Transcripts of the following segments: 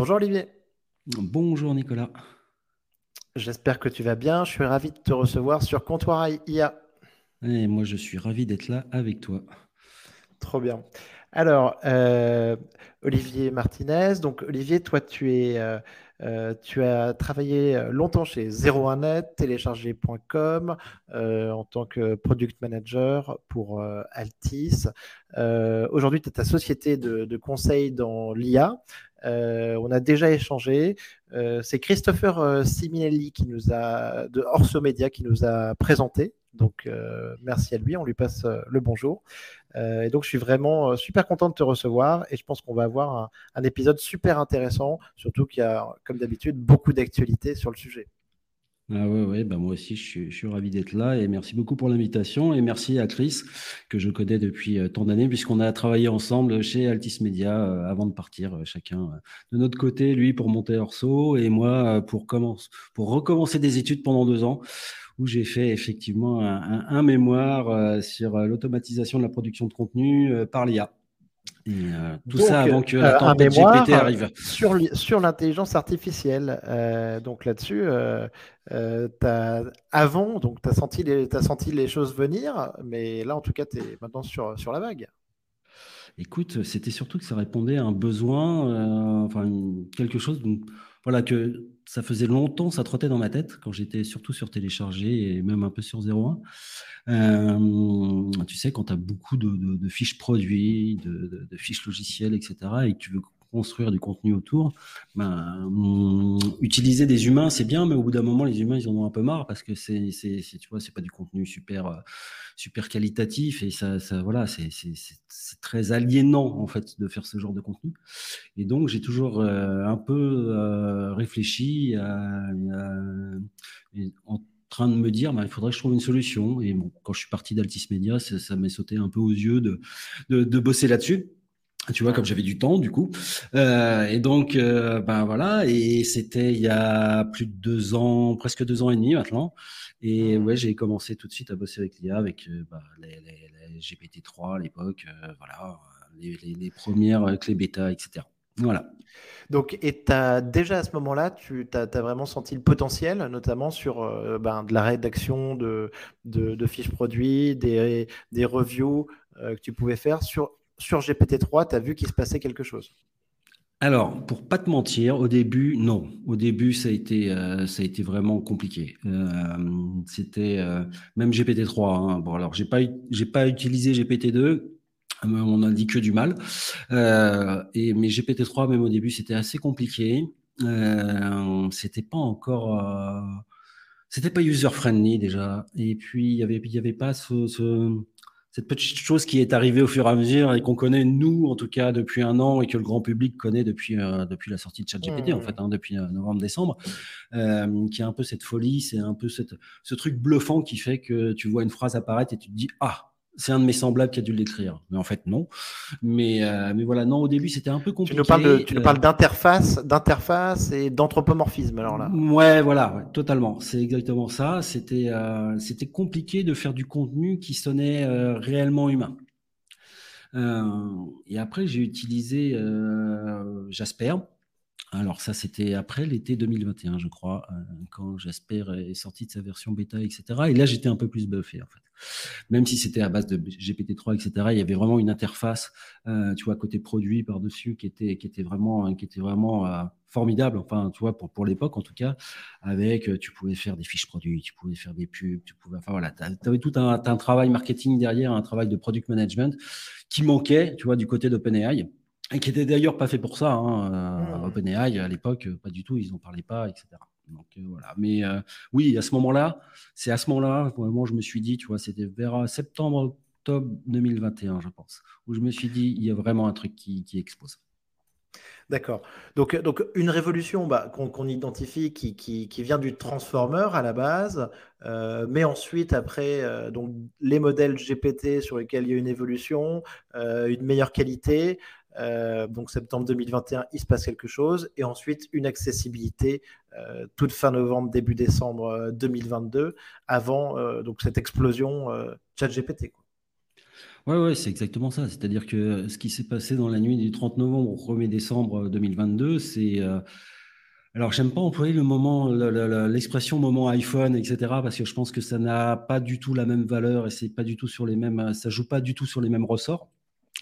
Bonjour Olivier. Bonjour Nicolas. J'espère que tu vas bien. Je suis ravi de te recevoir sur Comptoir IA. Et moi, je suis ravi d'être là avec toi. Trop bien. Alors, euh, Olivier Martinez. Donc, Olivier, toi, tu es euh, euh, tu as travaillé longtemps chez 01net, télécharger.com, euh, en tant que product manager pour Altis. Aujourd'hui, tu as ta société de, conseil dans l'IA. On a déjà échangé. C'est Christopher Siminelli qui nous a, de Orso Media qui nous a présenté. Donc, merci à lui. On lui passe le bonjour. Euh, et donc, je suis vraiment euh, super content de te recevoir et je pense qu'on va avoir un, épisode super intéressant, surtout qu'il y a, comme d'habitude, beaucoup d'actualités sur le sujet. Ah ouais, ouais bah moi aussi, je suis, ravi d'être là et merci beaucoup pour l'invitation et merci à Chris, que je connais depuis euh, tant d'années, puisqu'on a travaillé ensemble chez Altis Media avant de partir, chacun de notre côté, lui pour monter Orso et moi pour, commence, pour recommencer des études pendant deux ans où j'ai fait effectivement un, mémoire euh, sur euh, l'automatisation de la production de contenu euh, par l'IA. Et tout ça avant que la tempête GPT arrive. Sur, sur l'intelligence artificielle. donc là-dessus, avant, donc tu as, senti les, as senti les choses venir, mais là en tout cas, tu es maintenant sur, sur la vague. Écoute, c'était surtout que ça répondait à un besoin, enfin quelque chose voilà, que ça faisait longtemps, ça trottait dans ma tête quand j'étais surtout sur télécharger et même un peu sur 01. Euh, tu sais, quand tu as beaucoup de, fiches produits, de, de, fiches logicielles, etc., et que tu veux construire du contenu autour, ben, hum, utiliser des humains, c'est bien, mais au bout d'un moment, les humains, ils en ont un peu marre parce que c'est, c'est, tu vois, c'est pas du contenu super, euh, super qualitatif et ça, ça voilà, c'est, c'est, c'est très aliénant en fait de faire ce genre de contenu. Et donc, j'ai toujours euh, un peu euh, réfléchi en train de me dire, bah, il faudrait que je trouve une solution. Et quand je suis parti d'Altis Media, ça, ça m'est sauté un peu aux yeux de, de, de bosser là-dessus tu vois, comme j'avais du temps, du coup. Euh, et donc, euh, ben voilà, et c'était il y a plus de deux ans, presque deux ans et demi maintenant. Et mmh. ouais, j'ai commencé tout de suite à bosser avec l'IA, avec euh, bah, les, les, GPT-3 à l'époque, voilà, les, les, premières clés bêta, etc. Voilà. Donc, et as, déjà à ce moment-là, tu as, vraiment senti le potentiel, notamment sur ben, de la rédaction de, de, de, fiches produits, des, des reviews que tu pouvais faire sur sur GPT-3, tu as vu qu'il se passait quelque chose alors, pour pas te mentir, au début, non. Au début, ça a été, euh, ça a été vraiment compliqué. Euh, c'était euh, même GPT-3. Hein. Bon, alors j'ai pas, j'ai pas utilisé GPT-2. On n'a dit que du mal. et mais GPT-3, même au début, c'était assez compliqué. c'était pas encore, c'était pas user friendly déjà. Et puis il y avait, il y avait pas ce cette petite chose qui est arrivée au fur et à mesure et qu'on connaît nous en tout cas depuis un an et que le grand public connaît depuis euh, depuis la sortie de ChatGPT en mmh. fait hein, depuis euh, novembre-décembre, euh, qui a un peu cette folie, c'est un peu cette, ce truc bluffant qui fait que tu vois une phrase apparaître et tu te dis ah c'est un de mes semblables qui a dû l'écrire. Mais en fait, non. Mais, euh, mais voilà, non, au début, c'était un peu compliqué. Tu nous parles, d'interface, d'interface et d'anthropomorphisme, alors là. Ouais, voilà, totalement. C'est exactement ça. C'était, euh, c'était compliqué de faire du contenu qui sonnait euh, réellement humain. et après, j'ai utilisé Jasper alors ça, c'était après l'été 2021, je crois, quand Jasper est sorti de sa version bêta, etc. Et là, j'étais un peu plus buffé, en fait. Même si c'était à base de GPT-3, etc., il y avait vraiment une interface, euh, tu vois, côté produit par-dessus, qui était, qui était vraiment, qui était vraiment euh, formidable. Enfin, tu vois, pour, pour l'époque, en tout cas, avec, tu pouvais faire des fiches produits, tu pouvais faire des pubs, tu pouvais, enfin voilà, tu avais tout un, un travail marketing derrière, un travail de product management qui manquait, tu vois, du côté d'OpenAI et qui était d'ailleurs pas fait pour ça. Hein, euh, mmh. OpenAI à l'époque, euh, pas du tout, ils n'en parlaient pas, etc. Donc euh, voilà. Mais oui, à ce moment-là, c'est à ce moment-là, vraiment, je me suis dit, tu vois, c'était vers septembre, octobre 2021, je pense, où je me suis dit, il y a vraiment un truc qui, qui explose. D'accord. Donc, donc une révolution bah, qu'on identifie qui, qui, qui, vient du transformer à la base, mais ensuite après donc les modèles GPT sur lesquels il y a une évolution, une meilleure qualité, euh, donc septembre 2021, il se passe quelque chose. Et ensuite, une accessibilité euh, toute fin novembre, début décembre 2022, euh, avant donc cette explosion ChatGPT. Ouais, ouais, c'est exactement ça. C'est-à-dire que ce qui s'est passé dans la nuit du 30 novembre au 1er décembre 2022, c'est alors, j'aime pas employer le moment, l'expression moment iPhone, etc., parce que je pense que ça n'a pas du tout la même valeur et c'est pas du tout sur les mêmes, ça joue pas du tout sur les mêmes ressorts.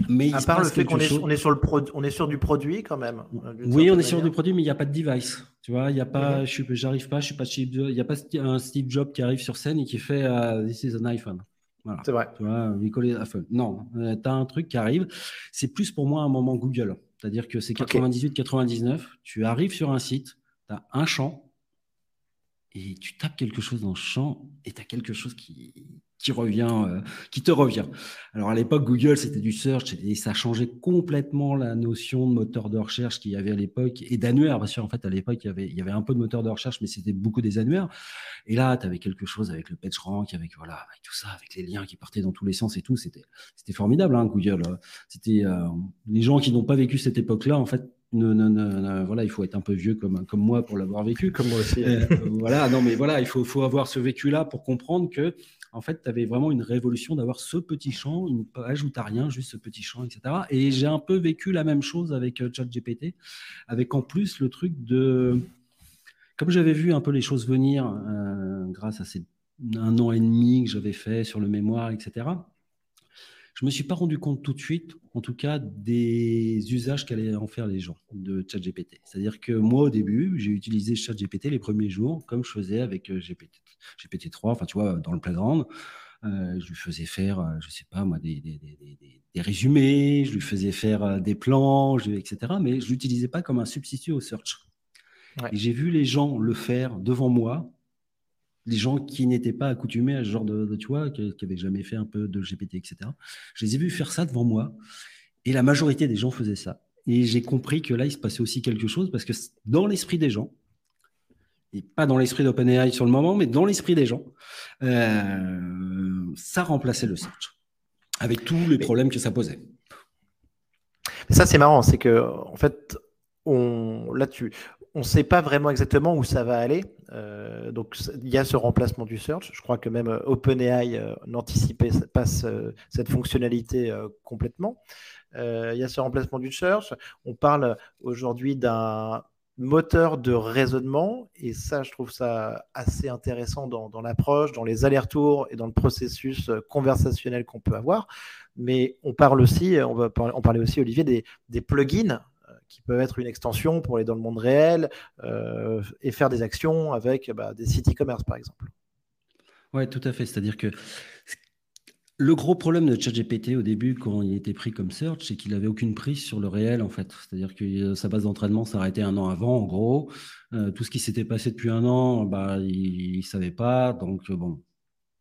Mais à part le fait qu'on est, on est, sur le on est sur du produit quand même. Oui, on est sur du produit, mais il n'y a pas de device. Tu vois, il n'y a pas, je j'arrive pas, je suis pas il n'y a pas un Steve Jobs qui arrive sur scène et qui fait uh, This is an iPhone. Voilà. C'est vrai. Tu vois, Non, euh, tu as un truc qui arrive. C'est plus pour moi un moment Google. C'est-à-dire que c'est 98-99, tu arrives sur un site, tu as un champ, et tu tapes quelque chose dans le champ, et tu as quelque chose qui, qui revient, euh, qui te revient. Alors à l'époque, Google, c'était du search et ça changeait complètement la notion de moteur de recherche qu'il y avait à l'époque et d'annuaire. Parce qu'en fait, à l'époque, il y, avait, il y avait un peu de moteur de recherche, mais c'était beaucoup des annuaires. Et là, tu avais quelque chose avec le PageRank, avec voilà, avec tout ça, avec les liens qui partaient dans tous les sens et tout. C'était, c'était formidable, hein, Google. C'était euh, les gens qui n'ont pas vécu cette époque-là, en fait, non, non, non, voilà, il faut être un peu vieux comme, comme moi pour l'avoir vécu. Comme moi aussi. Euh, voilà, non, mais voilà, il faut, faut avoir ce vécu-là pour comprendre que en fait, tu avais vraiment une révolution d'avoir ce petit champ, une page où rien, juste ce petit champ, etc. Et j'ai un peu vécu la même chose avec euh, ChatGPT, avec en plus le truc de. Comme j'avais vu un peu les choses venir euh, grâce à ces un an et demi que j'avais fait sur le mémoire, etc je me suis pas rendu compte tout de suite, en tout cas, des usages qu'allaient en faire les gens de ChatGPT. C'est-à-dire que moi, au début, j'ai utilisé ChatGPT les premiers jours, comme je faisais avec euh, GPT, GPT-3, enfin, tu vois, dans le playground. Euh, je lui faisais faire, euh, je sais pas moi, des, des, des, des résumés, je lui faisais faire des plans, etc. Mais je l'utilisais pas comme un substitut au search. Et j'ai vu les gens le faire devant moi les gens qui n'étaient pas accoutumés à ce genre de, tu vois, qui n'avaient jamais fait un peu de GPT, etc. Je les ai vus faire ça devant moi. Et la majorité des gens faisaient ça. Et j'ai compris que là, il se passait aussi quelque chose parce que dans l'esprit des gens, et pas dans l'esprit d'OpenAI sur le moment, mais dans l'esprit des gens, euh, ça remplaçait le search avec tous les problèmes que ça posait. Ça, c'est marrant, c'est que en fait, on, là, tu, on ne sait pas vraiment exactement où ça va aller. Euh, donc, il y a ce remplacement du search. Je crois que même euh, OpenAI euh, n'anticipait pas cette fonctionnalité complètement. il y a ce remplacement du search. On parle aujourd'hui d'un moteur de raisonnement. Et ça, je trouve ça assez intéressant dans, l'approche, dans les allers-retours et dans le processus conversationnel qu'on peut avoir. Mais on parle aussi, on va parler, parlait aussi, Olivier, des plugins qui peuvent être une extension pour aller dans le monde réel euh, et faire des actions avec bah, des sites e-commerce, par exemple. Oui, tout à fait. C'est-à-dire que le gros problème de ChatGPT au début, quand il était pris comme search, c'est qu'il n'avait aucune prise sur le réel, en fait. C'est-à-dire que euh, sa base d'entraînement s'arrêtait un an avant, en gros. Euh, tout ce qui s'était passé depuis un an, bah, il ne savait pas. Donc, bon,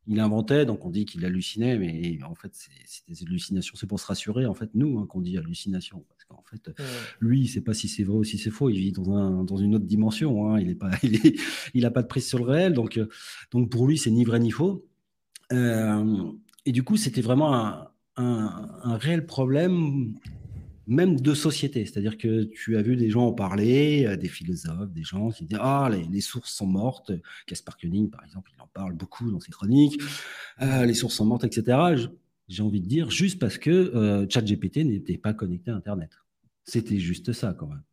il inventait, donc on dit qu'il hallucinait, mais en fait, c'est des hallucinations. C'est pour se rassurer, en fait, nous, hein, qu'on dit hallucination. Qu'en fait, lui, il ne sait pas si c'est vrai ou si c'est faux. Il vit dans, un, dans une autre dimension. Hein. Il n'a pas, il a pas de prise sur le réel. Donc, euh, donc pour lui, c'est ni vrai ni faux. Euh, et du coup, c'était vraiment un, un, réel problème même de société. C'est-à-dire que tu as vu des gens en parler, euh, des philosophes, des gens qui disent Ah, les, sources sont mortes. Caspar Koenig, par exemple, il en parle beaucoup dans ses chroniques. Euh, les sources sont mortes, etc. J'ai envie de dire juste parce que euh, ChatGPT n'était pas connecté à Internet. C'était juste ça, quand même.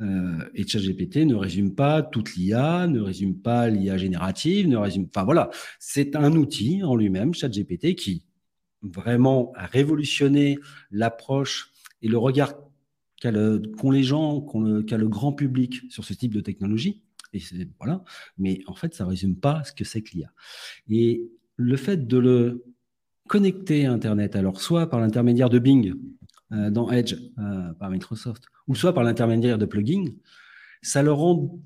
Euh, et ChatGPT ne résume pas toute l'IA, ne résume pas l'IA générative, ne résume. Enfin voilà, c'est un outil en lui-même, ChatGPT, qui vraiment a révolutionné l'approche et le regard qu'ont les gens, qu'a le, grand public sur ce type de technologie. Et voilà. Mais en fait, ça ne résume pas ce que c'est que l'IA. Et le fait de le connecter à Internet, alors soit par l'intermédiaire de Bing euh, dans Edge euh, par Microsoft, ou soit par l'intermédiaire de plugins, ça le rend,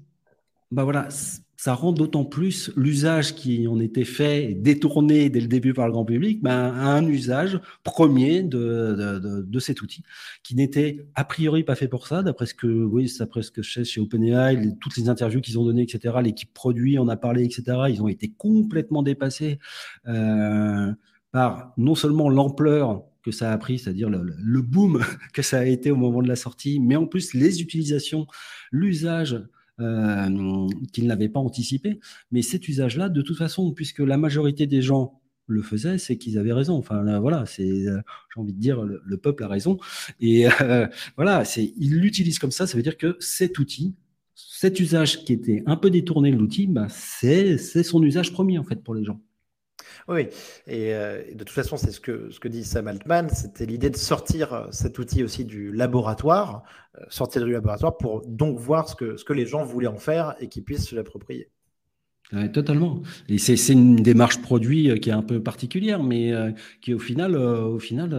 bah voilà, ça rend d'autant plus l'usage qui en était fait, détourné dès le début par le grand public, ben, un usage premier de, de, de, cet outil, qui n'était a priori pas fait pour ça, d'après ce que, oui, d'après ce que je sais chez OpenAI, toutes les interviews qu'ils ont données, etc., l'équipe produit en a parlé, etc., ils ont été complètement dépassés euh, par non seulement l'ampleur que ça a pris, c'est-à-dire le, boom que ça a été au moment de la sortie, mais en plus les utilisations, l'usage euh, qu'ils n'avaient pas anticipé. Mais cet usage-là, de toute façon, puisque la majorité des gens le faisaient, c'est qu'ils avaient raison. Enfin, voilà, c'est, j'ai envie de dire, le, peuple a raison. Et voilà, c'est, ils l'utilisent comme ça. Ça veut dire que cet outil, cet usage qui était un peu détourné de l'outil, bah, c'est, c'est son usage premier en fait pour les gens. Oui, et, de toute façon, c'est ce que, ce que dit Sam Altman, c'était l'idée de sortir cet outil aussi du laboratoire, sortir du laboratoire pour donc voir ce que, ce que les gens voulaient en faire et qu'ils puissent se l'approprier totalement. Et c'est une démarche produit euh, qui est un peu particulière, mais euh, qui au final, euh, au final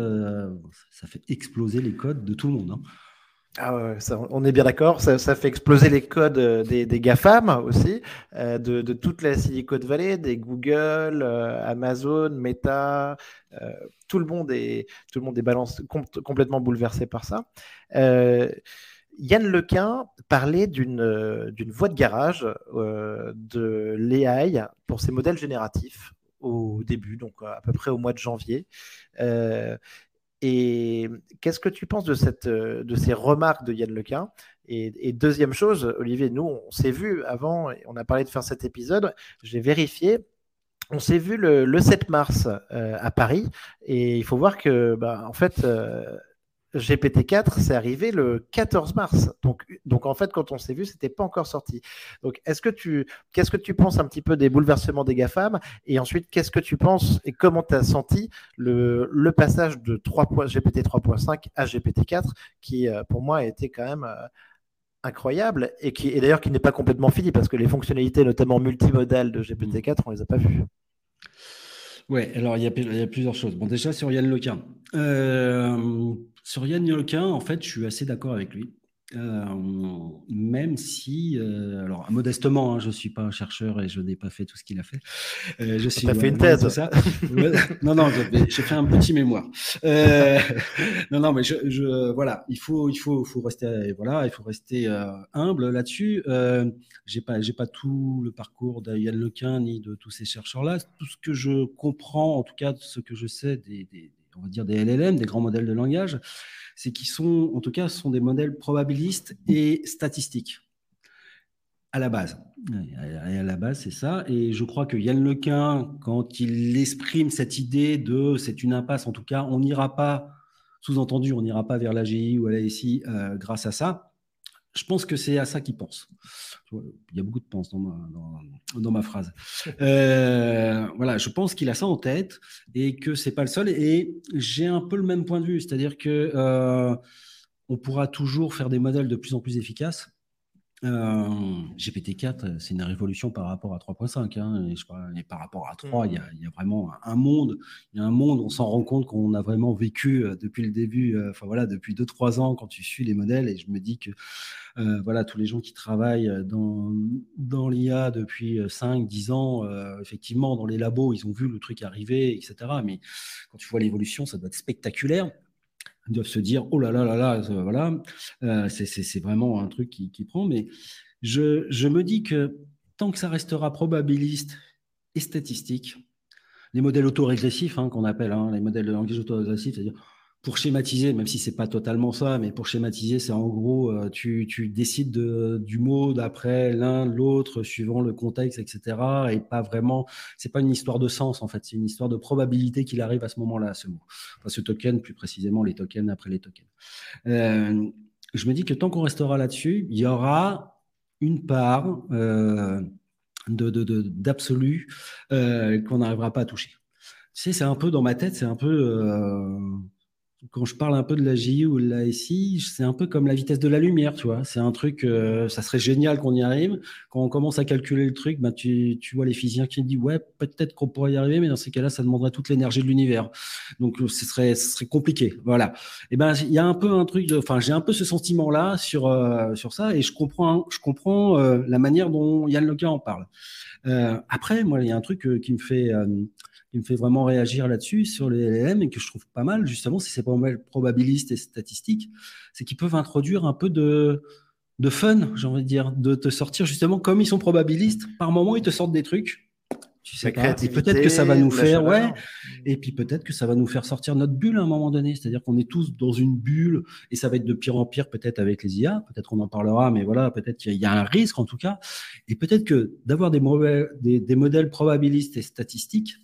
ça fait exploser les codes de tout le monde. Hein. Ah on est bien d'accord. Ça, fait exploser les codes des, des GAFAM aussi, de, toute la Silicon Valley, des Google, Amazon, Meta. tout le monde est, tout le complètement bouleversé par ça. Yann Lequin parlait d'une euh, voie de garage euh, de l'AI pour ses modèles génératifs au début, donc à peu près au mois de janvier. Euh, et qu'est-ce que tu penses de, cette, de ces remarques de Yann Lequin? Et, deuxième chose, Olivier, nous, on s'est vu avant, on a parlé de faire cet épisode, j'ai vérifié, on s'est vu le, 7 mars à Paris. Et il faut voir que, bah, en fait, GPT-4, c'est arrivé le 14 mars. Donc, donc en fait, quand on s'est vu, c'était pas encore sorti. Donc, est-ce que tu, qu'est-ce que tu penses un petit peu des bouleversements des GAFAM? Et ensuite, qu'est-ce que tu penses et comment tu as senti le, le, passage de 3. GPT 3.5 à GPT-4, qui euh, pour moi a été quand même euh, incroyable et qui, et d'ailleurs, qui n'est pas complètement fini parce que les fonctionnalités, notamment multimodales de GPT-4, on les a pas vues. Ouais, alors il y, a, il y, a, plusieurs choses. Bon, déjà sur Yann Lequin. Euh, sur Yann Yolkin, en fait, je suis assez d'accord avec lui. Euh, même si, euh, alors modestement, hein, je ne suis pas un chercheur et je n'ai pas fait tout ce qu'il a fait. Euh, je suis. fait une thèse, ça Non, non, j'ai fait un petit mémoire. non, non, mais je, voilà, il faut, il faut, faut rester, voilà, il faut rester humble là-dessus. j'ai pas, j'ai pas tout le parcours de Yann Lequin ni de tous ces chercheurs-là. Tout ce que je comprends, en tout cas, ce que je sais des on va dire des LLM, des grands modèles de langage, c'est qu'ils sont, en tout cas, sont des modèles probabilistes et statistiques à la base. à la base, c'est ça. Et je crois que Yann Lequin, quand il exprime cette idée de c'est une impasse, en tout cas, on n'ira pas, sous-entendu, on n'ira pas vers l'AGI ou à l'ASI euh, grâce à ça. Je pense que c'est à ça qu'il pense. Il y a beaucoup de pense dans ma, dans, ma phrase. Euh, voilà, je pense qu'il a ça en tête et que c'est pas le seul. Et j'ai un peu le même point de vue, c'est-à-dire que euh, on pourra toujours faire des modèles de plus en plus efficaces. Euh, GPT-4, c'est une révolution par rapport à 3.5. Hein, et, par rapport à 3, il y, a, vraiment un monde. Il y a un monde, on s'en rend compte qu'on a vraiment vécu euh, depuis le début, euh, enfin voilà, depuis 2-3 ans quand tu suis les modèles. Et je me dis que voilà, tous les gens qui travaillent dans, dans l'IA depuis 5-10 ans, effectivement, dans les labos, ils ont vu le truc arriver, etc. Mais quand tu vois l'évolution, ça doit être spectaculaire doivent se dire oh là là là là, voilà, euh, c'est vraiment un truc qui, prend. Mais je, je, me dis que tant que ça restera probabiliste et statistique, les modèles autorégressifs hein, qu'on appelle, hein, les modèles de langage autorégressif, c'est-à-dire pour schématiser, même si c'est pas totalement ça, mais pour schématiser, c'est en gros, euh, tu, tu, décides de, du mot d'après l'un, l'autre, suivant le contexte, etc. Et pas vraiment, c'est pas une histoire de sens, en fait, c'est une histoire de probabilité qu'il arrive à ce moment-là, ce mot. Enfin, ce token, plus précisément, les tokens après les tokens. Euh, je me dis que tant qu'on restera là-dessus, il y aura une part euh, d'absolu qu'on n'arrivera pas à toucher. Tu sais, c'est un peu dans ma tête, c'est un peu quand je parle un peu de la JI ou de la SI, c'est un peu comme la vitesse de la lumière, tu vois. C'est un truc, euh, ça serait génial qu'on y arrive. Quand on commence à calculer le truc, bah, tu, tu vois les physiciens qui disent, ouais, peut-être qu'on pourrait y arriver, mais dans ces cas-là, ça demanderait toute l'énergie de l'univers. Donc, euh, ce serait, ce serait compliqué. Voilà. Et ben, il y a un peu un truc enfin, j'ai un peu ce sentiment-là sur, euh, sur ça et je comprends, je comprends la manière dont Yann Lequin en parle. après, moi, il y a un truc qui me fait, qui me fait vraiment réagir là-dessus sur les LLM et que je trouve pas mal, justement, si c'est pas mal probabiliste et statistique, c'est qu'ils peuvent introduire un peu de, de fun, j'ai envie de dire, de te sortir justement comme ils sont probabilistes. Par moment, ils te sortent des trucs. Tu sais pas. Et peut-être que ça va nous faire, ouais. Et puis peut-être que ça va nous faire sortir notre bulle à un moment donné. C'est-à-dire qu'on est tous dans une bulle et ça va être de pire en pire peut-être avec les IA. Peut-être qu'on en parlera, mais voilà, peut-être qu'il y a un risque en tout cas. Et peut-être que d'avoir des, des, des modèles probabilistes et statistiques,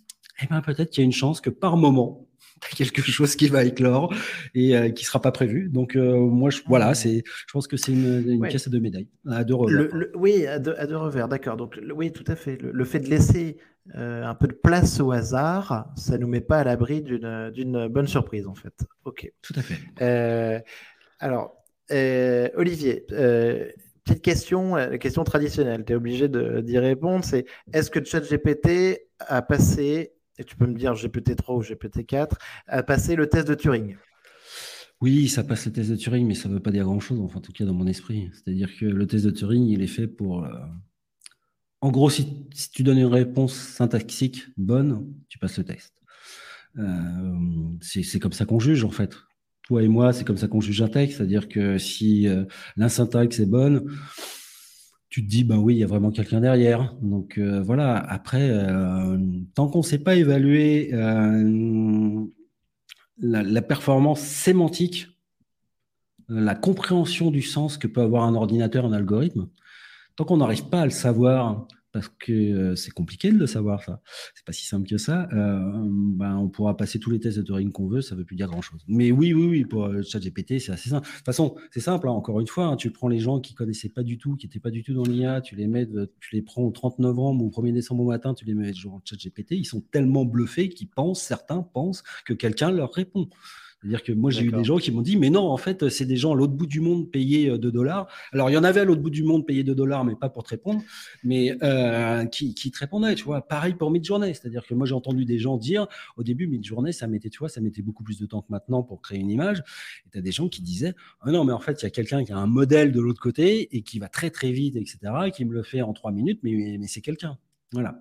eh ben peut-être qu'il y a une chance que par moment, tu quelque chose qui va éclore et euh, qui sera pas prévu. Donc euh, moi, je, voilà, mmh. c'est, je pense que c'est une, une pièce à deux médailles, à deux revers. oui, à deux, à deux revers, d'accord. Donc oui, tout à fait. Le, fait de laisser euh, un peu de place au hasard, ça nous met pas à l'abri d'une, d'une bonne surprise en fait. Ok. Tout à fait. alors, Olivier. Petite question, la question traditionnelle, tu es obligé d'y répondre, c'est est-ce que ChatGPT a passé et tu peux me dire GPT-3 ou GPT-4, a passé le test de Turing. Oui, ça passe le test de Turing, mais ça ne veut pas dire grand-chose, enfin, en tout cas dans mon esprit. C'est-à-dire que le test de Turing, il est fait pour... Euh, en gros, si, tu donnes une réponse syntaxique bonne, tu passes le test. Euh, c'est comme ça qu'on juge, en fait. Toi et moi, c'est comme ça qu'on juge un texte. C'est-à-dire que si euh, la syntaxe est bonne, tu te dis, ben oui, il y a vraiment quelqu'un derrière. Donc euh, voilà, après, euh, tant qu'on ne sait pas évaluer euh, la, performance sémantique, la compréhension du sens que peut avoir un ordinateur, un algorithme, tant qu'on n'arrive pas à le savoir parce que euh, c'est compliqué de le savoir, ça. C'est pas si simple que ça. Euh, ben, on pourra passer tous les tests de Turing qu'on veut, ça veut plus dire grand-chose. Mais oui, oui, oui, pour euh, ChatGPT, c'est assez simple. De toute façon, c'est simple, hein, encore une fois, hein, tu prends les gens qui connaissaient pas du tout, qui n'étaient pas du tout dans l'IA, tu les mets, tu les prends au 30 novembre ou au 1er décembre au matin, tu les mets genre ChatGPT, ils sont tellement bluffés qu'ils pensent, certains pensent que quelqu'un leur répond. C'est-à-dire que moi, j'ai eu des gens qui m'ont dit, mais non, en fait, c'est des gens à l'autre bout du monde payés 2 euh, dollars. Alors, il y en avait à l'autre bout du monde payés 2 dollars, mais pas pour te répondre, mais euh, qui, qui, te répondaient, tu vois. Pareil pour Midjourney. C'est-à-dire que moi, j'ai entendu des gens dire, au début, Midjourney, ça mettait, tu vois, ça mettait beaucoup plus de temps que maintenant pour créer une image. Et tu as des gens qui disaient, ah non, mais en fait, il y a quelqu'un qui a un modèle de l'autre côté et qui va très, très vite, etc., et qui me le fait en trois minutes, mais, mais c'est quelqu'un. Voilà.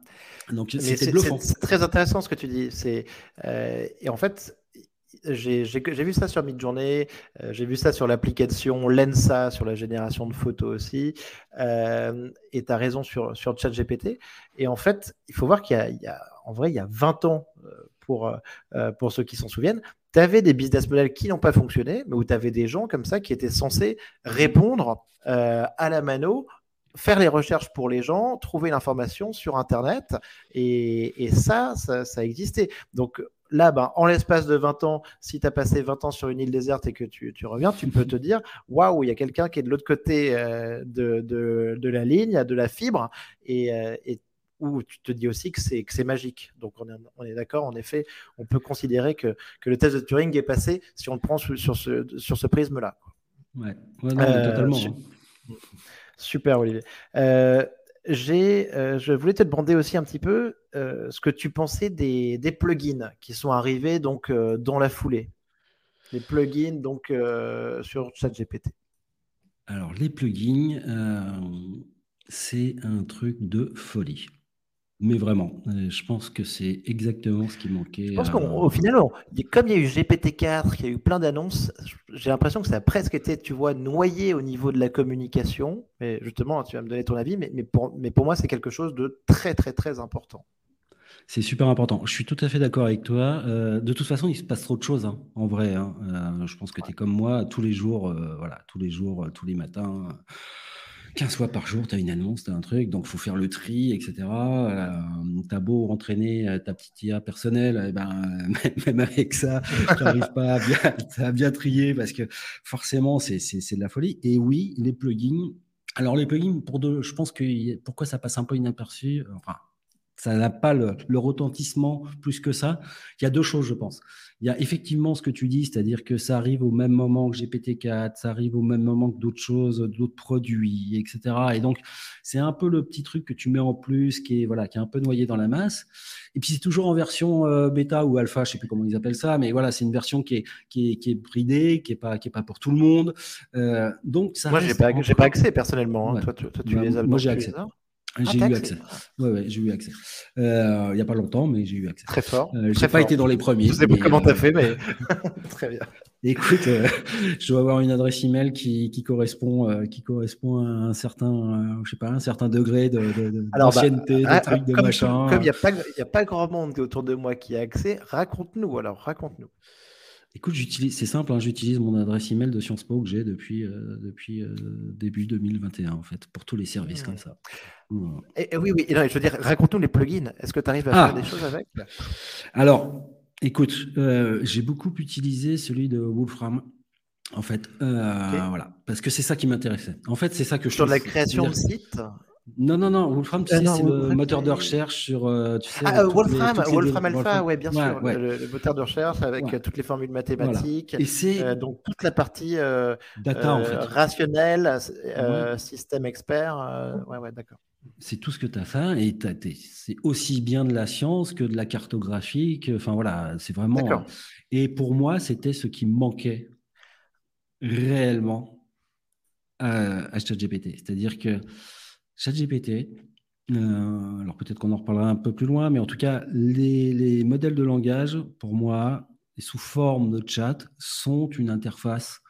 Donc, c'est bluffant. C'est très intéressant ce que tu dis. C'est euh, et en fait, j'ai vu ça sur Midjourney, euh, j'ai vu ça sur l'application Lensa, sur la génération de photos aussi, euh, et tu as raison sur, ChatGPT. Et en fait, il faut voir qu'il y, a, en vrai, il y a 20 ans, euh, pour, pour ceux qui s'en souviennent, tu avais des business models qui n'ont pas fonctionné, mais où tu avais des gens comme ça qui étaient censés répondre à la mano faire les recherches pour les gens, trouver l'information sur Internet, et, et ça, ça, ça, existait. Donc, là, ben, en l'espace de 20 ans, si tu as passé 20 ans sur une île déserte et que tu, reviens, tu peux te dire waouh, il y a quelqu'un qui est de l'autre côté euh, de, la ligne, de la fibre, et, euh, où tu te dis aussi que c'est magique. Donc on est, d'accord, en effet, on peut considérer que, le test de Turing est passé si on le prend sur, ce, sur ce prisme-là. Ouais, euh, totalement. Hein. Super, Olivier euh, je voulais te demander aussi un petit peu euh, ce que tu pensais des, plugins qui sont arrivés donc euh, dans la foulée. Les plugins donc sur ChatGPT. Alors les plugins, c'est un truc de folie. Mais vraiment, euh, je pense que c'est exactement ce qui manquait. Je pense qu'au final, comme il y a eu GPT-4, il y a eu plein d'annonces, j'ai l'impression que ça a presque été, tu vois, noyé au niveau de la communication. Mais justement, tu vas me donner ton avis, mais, mais, pour, mais pour moi, c'est quelque chose de très, très, très important. C'est super important. Je suis tout à fait d'accord avec toi. Euh, de toute façon, il se passe trop de choses, hein, en vrai. Hein. Euh, je pense que tu es comme moi, tous les jours, voilà, tous les jours, tous les matins 15 fois par jour, tu as une annonce, tu as un truc, donc il faut faire le tri, etc. Euh, tu as beau entraîner euh, ta petite IA personnelle, eh ben, même avec ça, tu n'arrives pas à bien, à bien, trier parce que forcément, c'est de la folie. Et oui, les plugins. Alors, les plugins, pour deux, je pense que pourquoi ça passe un peu inaperçu, enfin, ça n'a pas le, retentissement plus que ça. Il y a deux choses, je pense. Il y a effectivement ce que tu dis, c'est-à-dire que ça arrive au même moment que GPT-4, ça arrive au même moment que d'autres choses, d'autres produits, etc. Et donc, c'est un peu le petit truc que tu mets en plus, qui est, voilà, qui est un peu noyé dans la masse. Et puis, c'est toujours en version euh, bêta ou alpha, je ne sais plus comment ils appellent ça, mais voilà, c'est une version qui est, qui est, qui est bridée, qui n'est pas, qui est pas pour tout le monde. Euh, donc, ça Moi, je n'ai pas, pas, accès personnellement. Hein. Toi, tu, bah, les as Moi, j'ai accès. J'ai eu accès. Ouais, ouais, j'ai eu accès. Euh, il n'y a pas longtemps, mais j'ai eu accès. Très fort. Euh, je n'ai pas été dans les premiers. Je ne sais pas comment tu as euh, fait, mais très bien. Écoute, je dois avoir une adresse email qui, qui correspond, qui correspond à un certain, je sais pas, un certain degré de, de, de bah, d'ancienneté, de, ah, trucs, de machin. Comme il n'y a, pas, a pas grand monde autour de moi qui a accès, raconte-nous alors, raconte-nous. Écoute, j'utilise, c'est simple, hein, j'utilise mon adresse email de Sciences Po que j'ai depuis, depuis début 2021, en fait, pour tous les services comme ça. Et, oui, oui, je veux dire, raconte-nous les plugins. Est-ce que tu arrives à ah. faire des choses avec? Alors, écoute, j'ai beaucoup utilisé celui de Wolfram. En fait, voilà, parce que c'est ça qui m'intéressait. En fait, c'est ça que je Sur la création de site non, non, non, Wolfram, tu euh, sais, c'est le moteur de recherche sur. Euh, tu sais, ah, euh, Wolfram, Wolfram Alpha, oui, bien sûr. Le, moteur de recherche avec toutes les formules mathématiques. Et c'est. donc, toute la partie Data, en fait. rationnelle, système expert. ouais, ouais, d'accord. C'est tout ce que tu as fait et c'est aussi bien de la science que de la cartographie. Enfin, voilà, c'est vraiment. Et pour moi, c'était ce qui manquait réellement à ChatGPT. C'est-à-dire que ChatGPT, euh, alors peut-être qu'on en reparlera un peu plus loin, mais en tout cas, les, modèles de langage, pour moi, sous forme de chat, sont une interface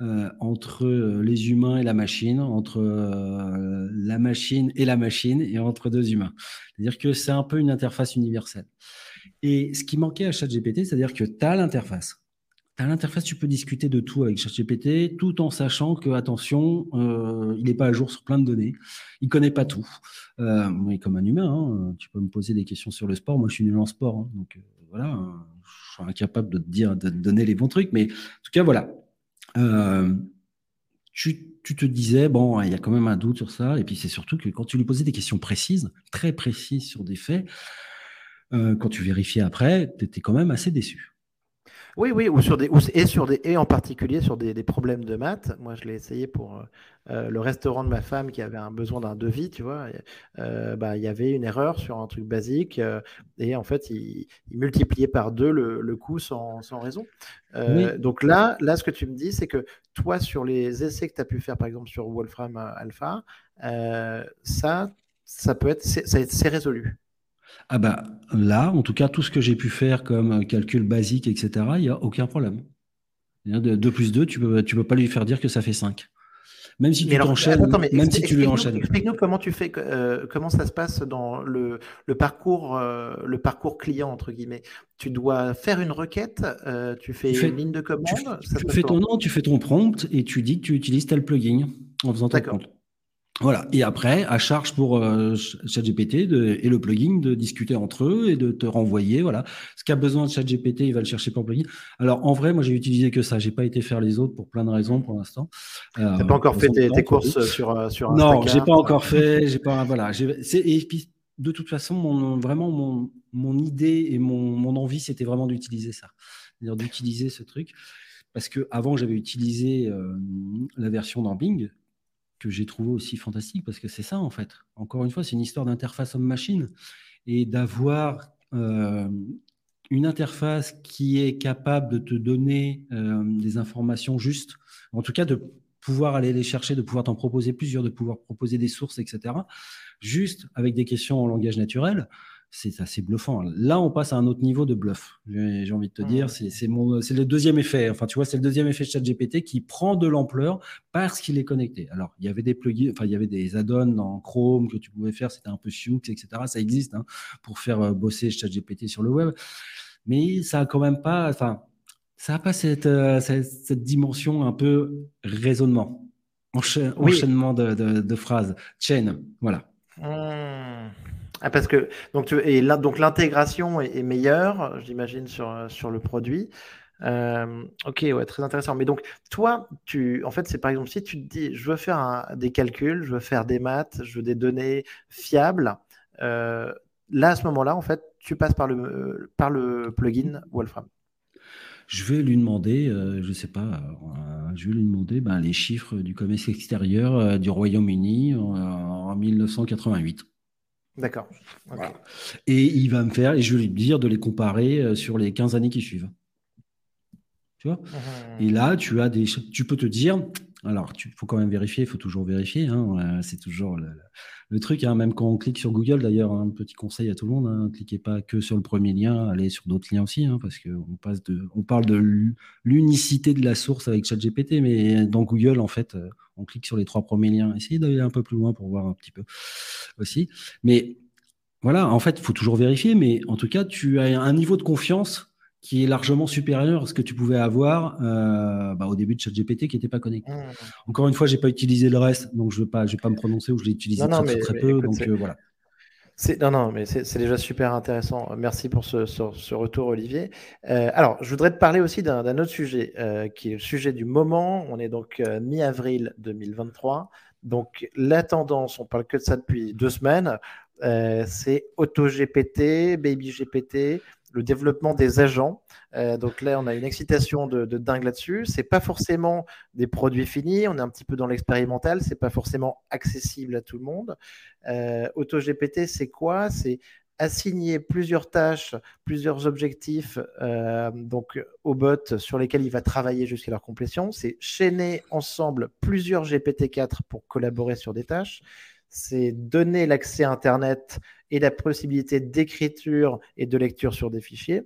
euh, entre les humains et la machine, entre euh, la machine et la machine, et entre deux humains. C'est-à-dire que c'est un peu une interface universelle. Et ce qui manquait à ChatGPT, c'est-à-dire que tu as l'interface à l'interface, tu peux discuter de tout avec ChatGPT, tout en sachant que, attention, euh, il n'est pas à jour sur plein de données. Il connaît pas tout. Euh, comme un humain, hein, tu peux me poser des questions sur le sport. Moi, je suis nul en sport. Hein, donc, euh, voilà, je suis incapable de te dire, de te donner les bons trucs. Mais en tout cas, voilà. Tu, tu, te disais, bon, il y a quand même un doute sur ça. Et puis, c'est surtout que quand tu lui posais des questions précises, très précises sur des faits, quand tu vérifiais après, tu étais quand même assez déçu. Oui, oui, ou sur des, et, sur des, et en particulier sur des, problèmes de maths. Moi, je l'ai essayé pour euh, euh, le restaurant de ma femme qui avait un besoin d'un devis, tu vois. Euh, bah, il y avait une erreur sur un truc basique et en fait, il, multipliait par deux le, coût sans, sans raison. Donc là, là, ce que tu me dis, c'est que toi, sur les essais que tu as pu faire, par exemple sur Wolfram Alpha, ça, ça peut être, c'est résolu. Ah bah là, en tout cas, tout ce que j'ai pu faire comme calcul basique, etc., il n'y a aucun problème. 2 plus 2, tu ne peux, tu peux pas lui faire dire que ça fait 5. Même si tu t'enchaînes, même si tu lui enchaînes. Explique-nous comment tu fais, euh, comment ça se passe dans le, le parcours, euh, le parcours client entre guillemets. Tu dois faire une requête, euh, tu fais une ligne de commande. Tu, fais ton nom, tu fais ton prompt et tu dis que tu utilises tel plugin en faisant ton prompt. Voilà. Et après, à charge pour euh, ChatGPT et le plugin de discuter entre eux et de te renvoyer. Voilà. Ce qu'a besoin de ChatGPT, il va le chercher pour le plugin. Alors, en vrai, moi, j'ai utilisé que ça. J'ai pas été faire les autres pour plein de raisons pour l'instant. Euh, T'as pas encore fait tes, courses sur, euh, sur Non, j'ai pas encore fait. J'ai pas. Voilà. Et puis, de toute façon, mon, vraiment, mon, mon idée et mon, mon envie, c'était vraiment d'utiliser ça. C'est-à-dire d'utiliser ce truc. Parce que avant, j'avais utilisé euh, la version dans Bing que j'ai trouvé aussi fantastique parce que c'est ça en fait. Encore une fois, c'est une histoire d'interface homme-machine et d'avoir euh, une interface qui est capable de te donner euh, des informations justes, en tout cas de pouvoir aller les chercher, de pouvoir t'en proposer plusieurs, de pouvoir proposer des sources, etc. Juste avec des questions en langage naturel, c'est assez bluffant. Là, on passe à un autre niveau de bluff. J'ai envie de te dire, mmh. c'est le deuxième effet. Enfin, tu vois, c'est le deuxième effet de ChatGPT qui prend de l'ampleur parce qu'il est connecté. Alors, il y avait des plugins, enfin, il y avait des add-ons dans Chrome que tu pouvais faire. C'était un peu Sioux, etc. Ça existe hein, pour faire euh, bosser ChatGPT sur le web, mais ça a quand même pas, enfin, ça a pas cette, euh, cette, dimension un peu raisonnement, enchaînement de, phrases, chain, voilà. Mmh. Ah, parce que donc, l'intégration est, meilleure, j'imagine, sur, sur le produit. Euh, ok, très intéressant. Mais donc, toi, en fait, c'est par exemple, si tu te dis, je veux faire des calculs, je veux faire des maths, je veux des données fiables, euh, là, à ce moment-là, en fait, tu passes par le, plugin Wolfram. Je vais lui demander, euh, je ne sais pas, je vais lui demander ben, les chiffres du commerce extérieur du Royaume-Uni en 1988. D'accord. Et il va me faire, et je vais lui dire de les comparer euh, sur les 15 années qui suivent. Tu vois? Mmh. Et là, tu as des, tu peux te dire, alors il faut quand même vérifier, il faut toujours vérifier. Hein, c'est toujours le, truc, hein, même quand on clique sur Google, d'ailleurs, un petit conseil à tout le monde, ne hein, cliquez pas que sur le premier lien, allez sur d'autres liens aussi, parce qu'on passe de, on parle de l'unicité de la source avec ChatGPT, mais dans Google, en fait, euh, on clique sur les trois premiers liens. Essayez d'aller un peu plus loin pour voir un petit peu aussi. Mais voilà, en fait, il faut toujours vérifier, mais en tout cas, tu as un niveau de confiance qui est largement supérieur à ce que tu pouvais avoir euh, bah, au début de ChatGPT qui n'était pas connecté. Mmh. Encore une fois, j'ai pas utilisé le reste, donc je ne vais, pas, je vais pas me prononcer ou je l'ai utilisé très, très, peu. donc euh, voilà. Non, non, mais c'est déjà super intéressant. Merci pour ce, ce, retour, Olivier. Euh, alors, je voudrais te parler aussi d'un autre sujet, qui est le sujet du moment. On est donc mi-avril 2023. Donc, la tendance, on parle que de ça depuis deux semaines, c'est AutoGPT, BabyGPT, le développement des agents. Euh, donc là, on a une excitation de, dingue là-dessus. C'est pas forcément des produits finis. On est un petit peu dans l'expérimental. C'est pas forcément accessible à tout le monde. Euh, AutoGPT, c'est quoi? C'est assigner plusieurs tâches, plusieurs objectifs euh, donc au bot sur lesquels il va travailler jusqu'à leur complétion. C'est chaîner ensemble plusieurs GPT-4 pour collaborer sur des tâches c'est donner l'accès Internet et la possibilité d'écriture et de lecture sur des fichiers.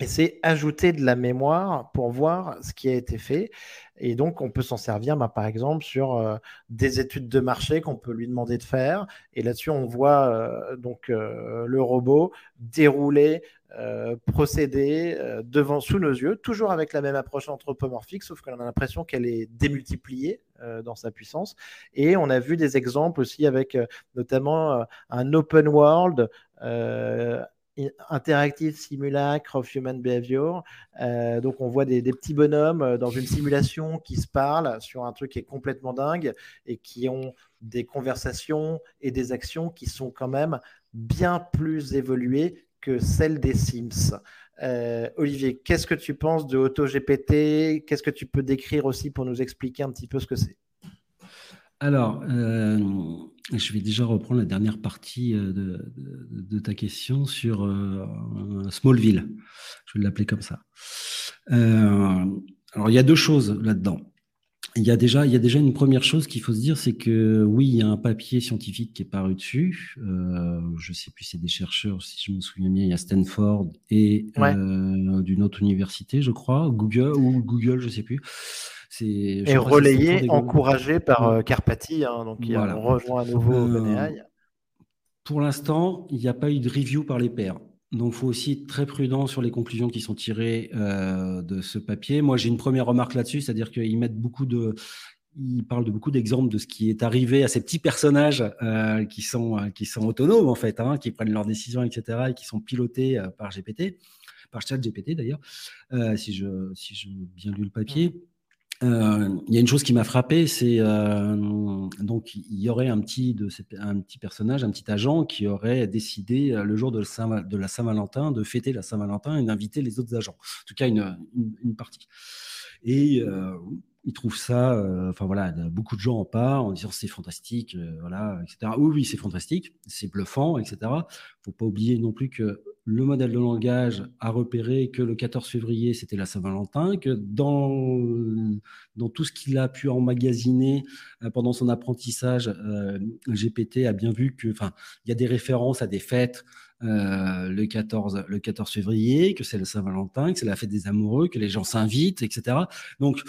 Et c'est ajouter de la mémoire pour voir ce qui a été fait. Et donc, on peut s'en servir, bah, par exemple, sur euh, des études de marché qu'on peut lui demander de faire. Et là-dessus, on voit euh, donc euh, le robot dérouler, procéder devant sous nos yeux, toujours avec la même approche anthropomorphique, sauf qu'on a l'impression qu'elle est démultipliée dans sa puissance. Et on a vu des exemples aussi avec notamment un open world Interactive Simulacre of Human Behavior. Euh, donc, on voit des, petits bonhommes euh, dans une simulation qui se parlent sur un truc qui est complètement dingue et qui ont des conversations et des actions qui sont quand même bien plus évoluées que celles des Sims. Euh, Olivier, qu'est-ce que tu penses de AutoGPT Qu'est-ce que tu peux décrire aussi pour nous expliquer un petit peu ce que c'est? Alors, je vais déjà reprendre la dernière partie euh, de, ta question sur euh, Smallville. Je vais l'appeler comme ça. Euh, alors, il y a deux choses là-dedans. Il y, a déjà, il y a déjà une première chose qu'il faut se dire, c'est que oui, il y a un papier scientifique qui est paru dessus. je ne sais plus, c'est des chercheurs, si je me souviens bien, il y a Stanford et d'une autre université, je crois, Google ou Google, je ne sais plus. Et relayé, encouragé par euh, Carpati, hein, donc il a rejoint à nouveau euh, Pour l'instant, il n'y a pas eu de review par les pairs. Donc, faut aussi être très prudent sur les conclusions qui sont tirées euh, de ce papier. Moi, j'ai une première remarque là-dessus, c'est-à-dire qu'ils mettent beaucoup de, ils parlent de beaucoup d'exemples de ce qui est arrivé à ces petits personnages qui sont qui sont autonomes en fait, hein, qui prennent leurs décisions, etc., et qui sont pilotés par GPT, par ChatGPT d'ailleurs, si je si je bien lu le papier. Euh, il y a une chose qui m'a frappé, c'est euh, donc il y aurait un petit, de, un petit personnage, un petit agent qui aurait décidé euh, le jour de, la Saint-Valentin de fêter la Saint-Valentin et d'inviter les autres agents, en tout cas une, une, partie. Et il trouve ça, enfin voilà, beaucoup de gens en parlent en disant c'est fantastique, voilà, etc. Oui, oui, c'est fantastique, c'est bluffant, etc. Faut pas oublier non plus que le modèle de langage a repéré que le 14 février, c'était la Saint-Valentin, que dans, dans tout ce qu'il a pu emmagasiner euh, pendant son apprentissage, euh, GPT a bien vu que, enfin, il y a des références à des fêtes euh, le, 14, le 14 février, que c'est la Saint-Valentin, que c'est la fête des amoureux, que les gens s'invitent, etc. Donc,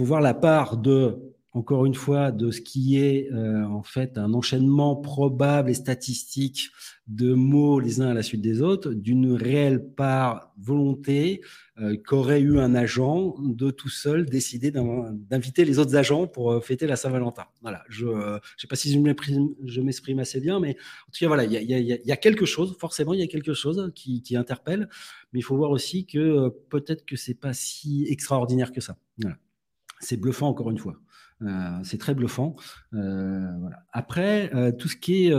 faut voir la part de encore une fois, de ce qui est euh, en fait un enchaînement probable et statistique de mots les uns à la suite des autres, d'une réelle part volonté euh, qu'aurait eu un agent de tout seul décider d'inviter les autres agents pour euh, fêter la Saint-Valentin. Voilà, je ne sais pas si je m'exprime assez bien, mais en tout cas, voilà, il y a, quelque chose, forcément, il y a quelque chose qui, qui interpelle, mais il faut voir aussi que peut-être que c'est pas si extraordinaire que ça. Voilà. C'est bluffant encore une fois. Euh, c'est très bluffant. Euh, Après, euh, tout ce qui est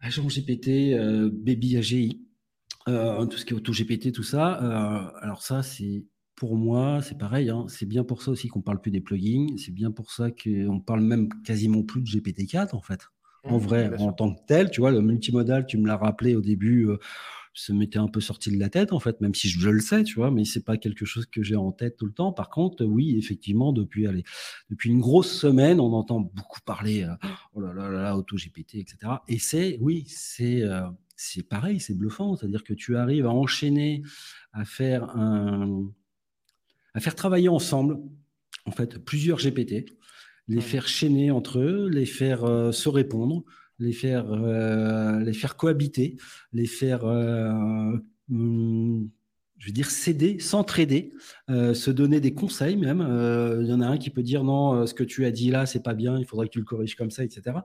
agent GPT, baby AGI, tout ce qui est auto GPT, tout ça, alors ça, c'est pour moi, c'est pareil. Hein. c'est bien pour ça aussi qu'on parle plus des plugins. C'est bien pour ça qu'on parle même quasiment plus de GPT-4 en fait. En mmh, vrai, en tant que tel, tu vois, le multimodal, tu me l'as rappelé au début se m'était un peu sorti de la tête, en fait, même si je, le sais, tu vois, mais c'est pas quelque chose que j'ai en tête tout le temps. Par contre, oui, effectivement, depuis, allez, depuis une grosse semaine, on entend beaucoup parler, euh, oh là là là, auto-GPT, etc. Et c'est, oui, c'est, euh, c'est pareil, c'est bluffant. C'est-à-dire que tu arrives à enchaîner, à faire un, à faire travailler ensemble, en fait, plusieurs GPT, les faire chaîner entre eux, les faire euh, se répondre, les faire, euh, les faire cohabiter, les faire euh, hum, je veux dire, s'aider, s'entraider, euh, se donner des conseils même. Il y en a un qui peut dire non, ce que tu as dit là, c'est pas bien, il faudrait que tu le corriges comme ça, etc.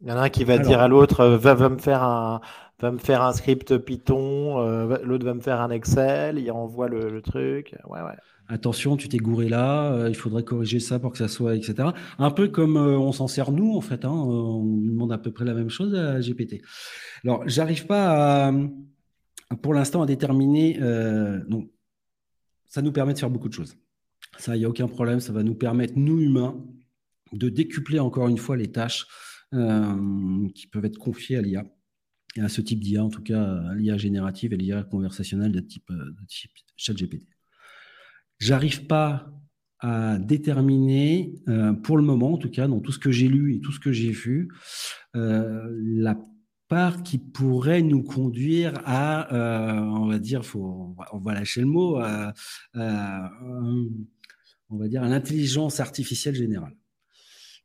Il y en a un qui va dire à l'autre, va, va, me faire un, va me faire un script Python, l'autre va me faire un Excel, il envoie le, le truc. Ouais, ouais attention, tu t'es gouré là, il faudrait corriger ça pour que ça soit, etc. Un peu comme on s'en sert nous, en fait. Hein, on demande à peu près la même chose à GPT. Alors, j'arrive pas pour l'instant à déterminer. Euh, donc, ça nous permet de faire beaucoup de choses. Ça, il n'y a aucun problème. Ça va nous permettre, nous humains, de décupler encore une fois les tâches euh, qui peuvent être confiées à l'IA. Et à ce type d'IA, en tout cas, l'IA générative et l'IA conversationnelle de type, euh, de type ChatGPT. J'arrive pas à déterminer, pour le moment, en tout cas, dans tout ce que j'ai lu et tout ce que j'ai vu, la part qui pourrait nous conduire à, euh, on va dire, faut, on va lâcher le mot, à, on va dire à l'intelligence artificielle générale,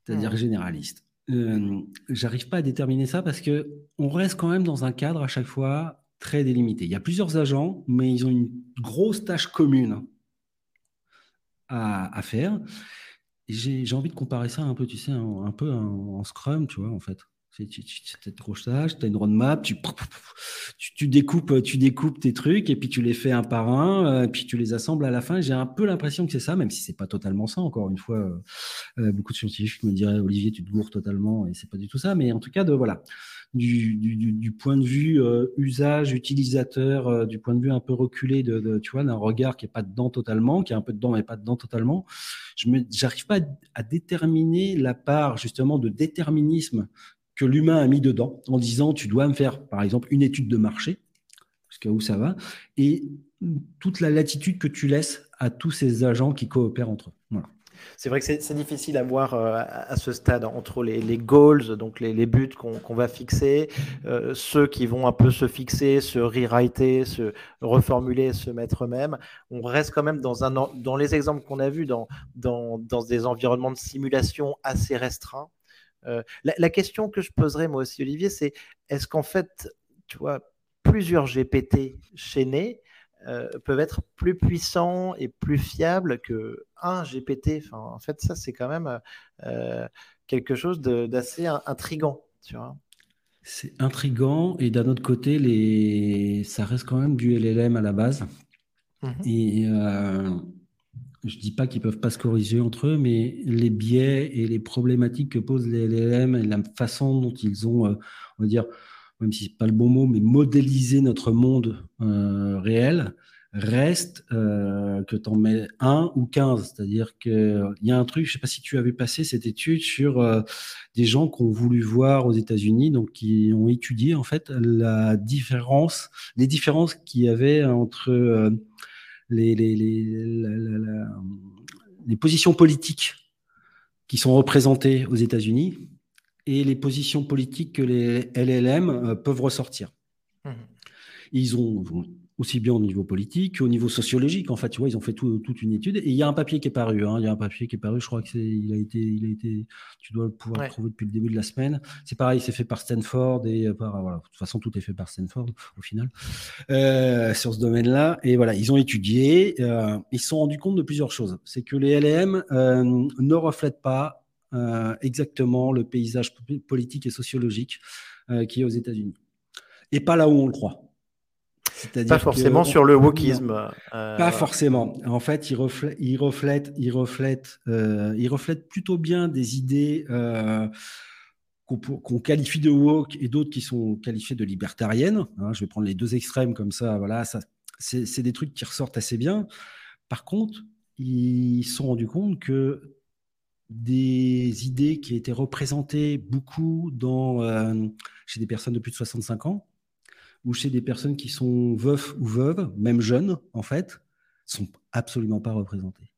c'est-à-dire mmh. généraliste. Euh, J'arrive pas à déterminer ça parce que on reste quand même dans un cadre à chaque fois très délimité. Il y a plusieurs agents, mais ils ont une grosse tâche commune à, faire. J'ai envie de comparer ça un peu, tu sais, un, peu en Scrum, tu vois, en fait. Tu, tu, tu tu as une roadmap, tu, tu, découpes, tu découpes tes trucs et puis tu les fais un par un, et euh, puis tu les assembles à la fin. J'ai un peu l'impression que c'est ça, même si c'est pas totalement ça. Encore une fois, euh, euh, beaucoup de scientifiques me diraient Olivier, tu te gourres totalement et c'est pas du tout ça. Mais en tout cas, de voilà, du, point de vue usage, utilisateur, du point de vue un peu reculé de, tu vois, d'un regard qui est pas dedans totalement, qui est un peu dedans mais pas dedans totalement. Je me, j'arrive pas à déterminer la part justement de déterminisme que l'humain a mis dedans en disant tu dois me faire, par exemple, une étude de marché, jusqu'à où ça va, et toute la latitude que tu laisses à tous ces agents qui coopèrent entre eux. Voilà. C'est vrai que c'est difficile à voir euh, à ce stade entre les, les goals, donc les, buts qu'on va fixer, euh, ceux qui vont un peu se fixer, se rewriter, se reformuler, se mettre eux-mêmes. On reste quand même dans, un, dans les exemples qu'on a vus, dans, dans, dans des environnements de simulation assez restreints. Euh, la, question que je poserais moi aussi, Olivier, c'est est-ce qu'en fait, tu vois, plusieurs GPT chaînés euh, peuvent être plus puissants et plus fiables que un GPT enfin, En fait, ça, c'est quand même euh, quelque chose d'assez intrigant, tu vois. C'est intrigant et d'un autre côté, les... ça reste quand même du LLM à la base. Mmh et je dis pas qu'ils peuvent pas se corriger entre eux, mais les biais et les problématiques que posent les LLM et la façon dont ils ont, euh, on va dire, même si c'est pas le bon mot, mais modéliser notre monde euh, réel, reste euh, que tu en mets un ou quinze. C'est-à-dire qu'il y a un truc, je sais pas si tu avais passé cette étude sur des gens qui ont voulu voir aux États-Unis, donc qui ont étudié en fait la différence, les différences qu'il y avait entre les, positions politiques qui sont représentées aux États-Unis et les positions politiques que les LLM euh, peuvent ressortir. Mmh. Ils ont aussi bien au niveau politique qu'au niveau sociologique. En fait, tu vois, ils ont fait toute une étude. Et il y a un papier qui est paru. Hein. Il y a un papier qui est paru. Je crois que c'est, il a été, il a été. Tu dois pouvoir le trouver depuis le début de la semaine. C'est pareil, c'est fait par Stanford et euh, par voilà. De toute façon, tout est fait par Stanford au final euh, sur ce domaine-là. Et voilà, ils ont étudié. Euh, ils se sont rendus compte de plusieurs choses. C'est que les LM euh, ne reflètent pas exactement le paysage politique et sociologique qui est aux États-Unis. Et pas là où on le croit. Pas forcément sur le wokisme. Euh, pas forcément. En fait, il reflète, il reflète, il reflète, euh, il reflète plutôt bien des idées euh, qu'on qualifie de woke et d'autres qui sont qualifiées de libertariennes. Hein. je vais prendre les deux extrêmes comme ça. Voilà, ça, c'est des trucs qui ressortent assez bien. Par contre, ils se sont rendus compte que des idées qui étaient représentées beaucoup dans, chez des personnes de plus de 65 ans, ou chez des personnes qui sont veufs ou veuves, même jeunes en fait, sont absolument pas représentées.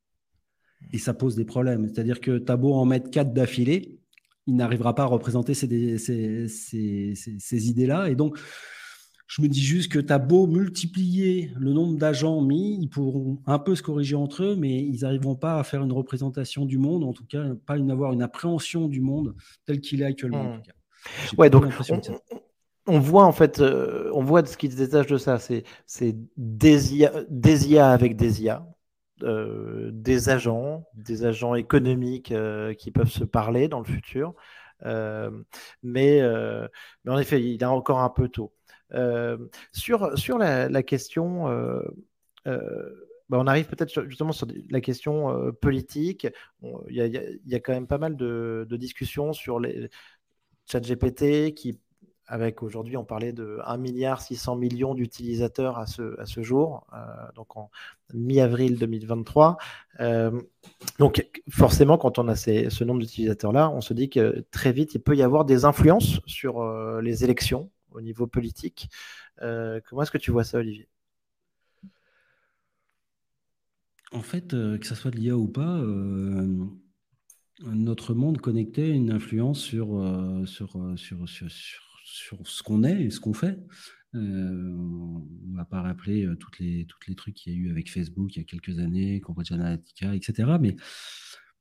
Et ça pose des problèmes. C'est-à-dire que tu as beau en mettre quatre d'affilée, il n'arrivera pas à représenter ces, ces, ces, ces idées-là. Et donc, je me dis juste que tu as beau multiplier le nombre d'agents mis, ils pourront un peu se corriger entre eux, mais ils n'arriveront pas à faire une représentation du monde, en tout cas, pas une, avoir une appréhension du monde tel qu'il est actuellement. En tout cas. Ouais, donc on voit en fait, on voit ce qui se détache de ça, c'est des IA, avec des IA, des agents, des agents économiques qui peuvent se parler dans le futur. mais, mais en effet, il est encore un peu tôt. Sur, sur la, question, bah, on arrive peut-être justement sur la question politique. Il y, a quand même pas mal de, discussions sur les GPT qui avec aujourd'hui, on parlait de 1 milliard 600 millions d'utilisateurs à ce, à ce jour, euh, donc en mi-avril 2023. Euh, donc forcément, quand on a ce nombre d'utilisateurs-là, on se dit que très vite, il peut y avoir des influences sur euh, les élections au niveau politique. comment est-ce que tu vois ça, Olivier? En fait, que ce soit de l'IA ou pas, notre monde connecté a une influence sur, sur, sur, sur, sur ce qu'on est et ce qu'on fait. Euh, on ne va pas rappeler euh, toutes les, les trucs qu'il y a eu avec Facebook il y a quelques années, Cambridge Analytica, etc. Mais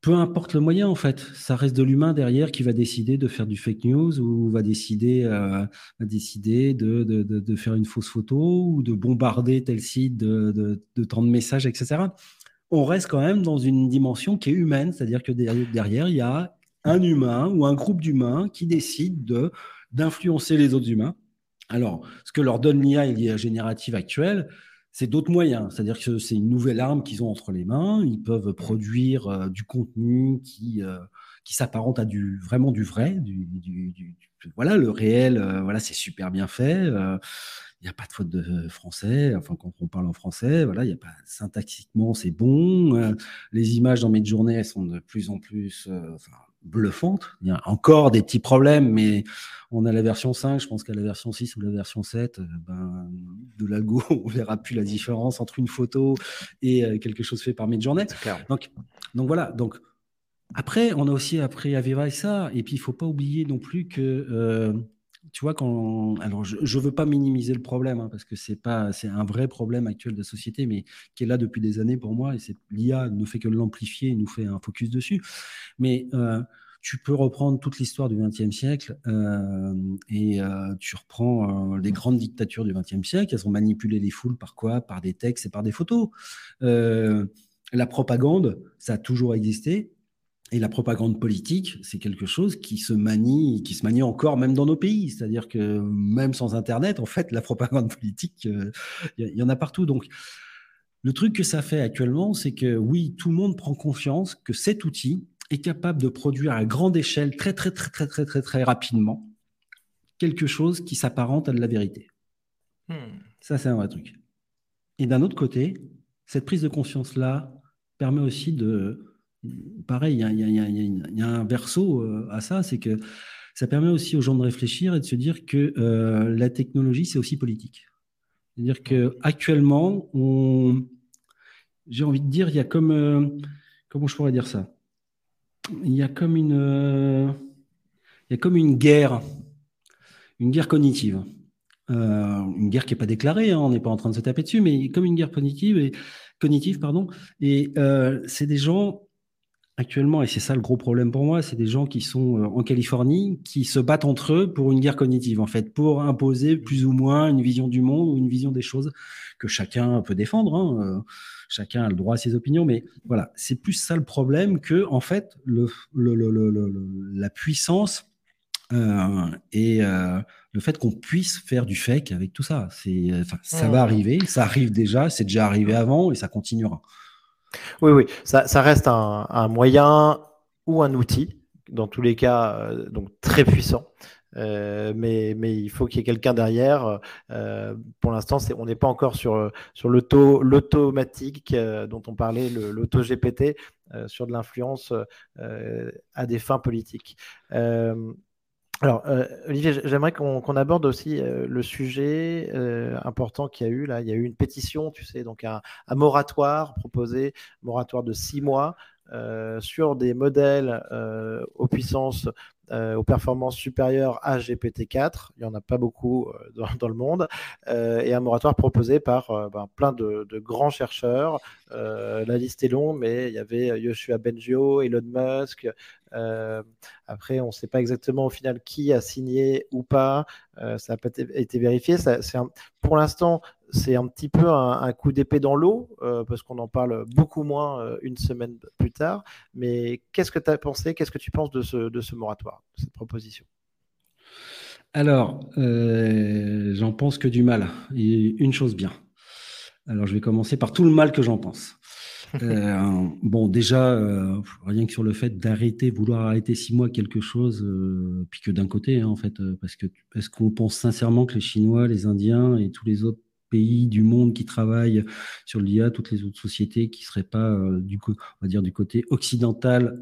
peu importe le moyen, en fait, ça reste de l'humain derrière qui va décider de faire du fake news ou va décider, euh, va décider de, de, de, faire une fausse photo ou de bombarder tel site de, tant de messages, etc. On reste quand même dans une dimension qui est humaine, c'est-à-dire que derrière, il y a un humain ou un groupe d'humains qui décide de d'influencer les autres humains. Alors, ce que leur donne l'IA et l'IA générative actuelle, c'est d'autres moyens. C'est-à-dire que c'est une nouvelle arme qu'ils ont entre les mains. Ils peuvent produire euh, du contenu qui, euh, qui s'apparente à du, vraiment du vrai. Du, voilà, le réel, euh, voilà, c'est super bien fait. Il n'y a pas de faute de français. Enfin, quand on parle en français, voilà, il a pas syntaxiquement, c'est bon. les images dans mes journées, sont de plus en plus bluffante. Il y a encore des petits problèmes, mais on a la version 5, je pense qu'à la version 6 ou la version 7, euh, ben, de l'algo, on verra plus la différence entre une photo et euh, quelque chose fait par Midjourney. Donc, donc voilà. Donc après, on a aussi appris à vivre avec ça. Et puis, il faut pas oublier non plus que, euh, tu vois, quand, alors je ne veux pas minimiser le problème hein, parce que c'est pas, c'est un vrai problème actuel de la société, mais qui est là depuis des années pour moi. Et c'est l'IA ne fait que l'amplifier, et nous fait un focus dessus. Mais euh, tu peux reprendre toute l'histoire du XXe siècle euh, et euh, tu reprends les grandes dictatures du XXe siècle. Elles ont manipulé les foules par quoi? Par des textes et par des photos. la propagande, ça a toujours existé. Et la propagande politique, c'est quelque chose qui se manie, qui se manie encore même dans nos pays. C'est-à-dire que même sans Internet, en fait, la propagande politique, il y, en a partout. Donc, le truc que ça fait actuellement, c'est que oui, tout le monde prend confiance que cet outil est capable de produire à grande échelle, très très très très très très très rapidement, quelque chose qui s'apparente à de la vérité. Hmm. Ça, c'est un vrai truc. Et d'un autre côté, cette prise de conscience-là permet aussi de, pareil, il y, a, un verso euh, à ça, c'est que ça permet aussi aux gens de réfléchir et de se dire que euh, la technologie, c'est aussi politique. C'est-à-dire qu'actuellement, on, j'ai envie de dire, il y a comme, euh, comment je pourrais dire ça? Il y a comme une, euh, il y a comme une guerre, une guerre cognitive. Une guerre qui n'est pas déclarée, hein, on n'est pas en train de se taper dessus, mais comme une guerre cognitive, et, cognitive pardon. Et c'est des gens actuellement, et c'est ça le gros problème pour moi, c'est des gens qui sont en Californie, qui se battent entre eux pour une guerre cognitive, en fait, pour imposer plus ou moins une vision du monde ou une vision des choses que chacun peut défendre. Hein chacun a le droit à ses opinions, mais voilà, c'est plus ça le problème que, en fait, le, la puissance euh, et euh, le fait qu'on puisse faire du fake avec tout ça. C'est, ça va arriver, ça arrive déjà, c'est déjà arrivé avant et ça continuera. Oui, oui, ça, reste un, moyen ou un outil, dans tous les cas, euh, donc très puissant. Euh, mais, il faut qu'il y ait quelqu'un derrière. Euh, pour l'instant, on n'est pas encore sur, sur l'automatique dont on parlait, l'auto-GPT, sur de l'influence à des fins politiques. Alors, Olivier, j'aimerais qu'on aborde aussi le sujet important qu'il y a eu là. Il y a eu une pétition, tu sais, donc un, un moratoire proposé, moratoire de six mois sur des modèles aux puissances euh, aux performances supérieures à GPT-4. Il n'y en a pas beaucoup euh, dans, le monde. Euh, et un moratoire proposé par ben, plein de, grands chercheurs. la liste est longue, mais il y avait Yoshua Bengio, Elon Musk, après, on ne sait pas exactement au final qui a signé ou pas. ça n'a pas été vérifié. Pour l'instant, c'est un petit peu un, coup d'épée dans l'eau, parce qu'on en parle beaucoup moins une semaine plus tard. Mais qu'est-ce que tu as pensé Qu'est-ce que tu penses de ce, de ce moratoire, de cette proposition? Alors, euh, j'en pense que du mal. Et une chose bien. Alors, je vais commencer par tout le mal que j'en pense. Euh, bon, déjà, euh, rien que sur le fait d'arrêter, vouloir arrêter six mois quelque chose, puis que d'un côté, hein, en fait, parce que est-ce qu'on pense sincèrement que les Chinois, les Indiens et tous les autres pays du monde qui travaillent sur l'IA, toutes les autres sociétés qui seraient pas du on va dire du côté occidental,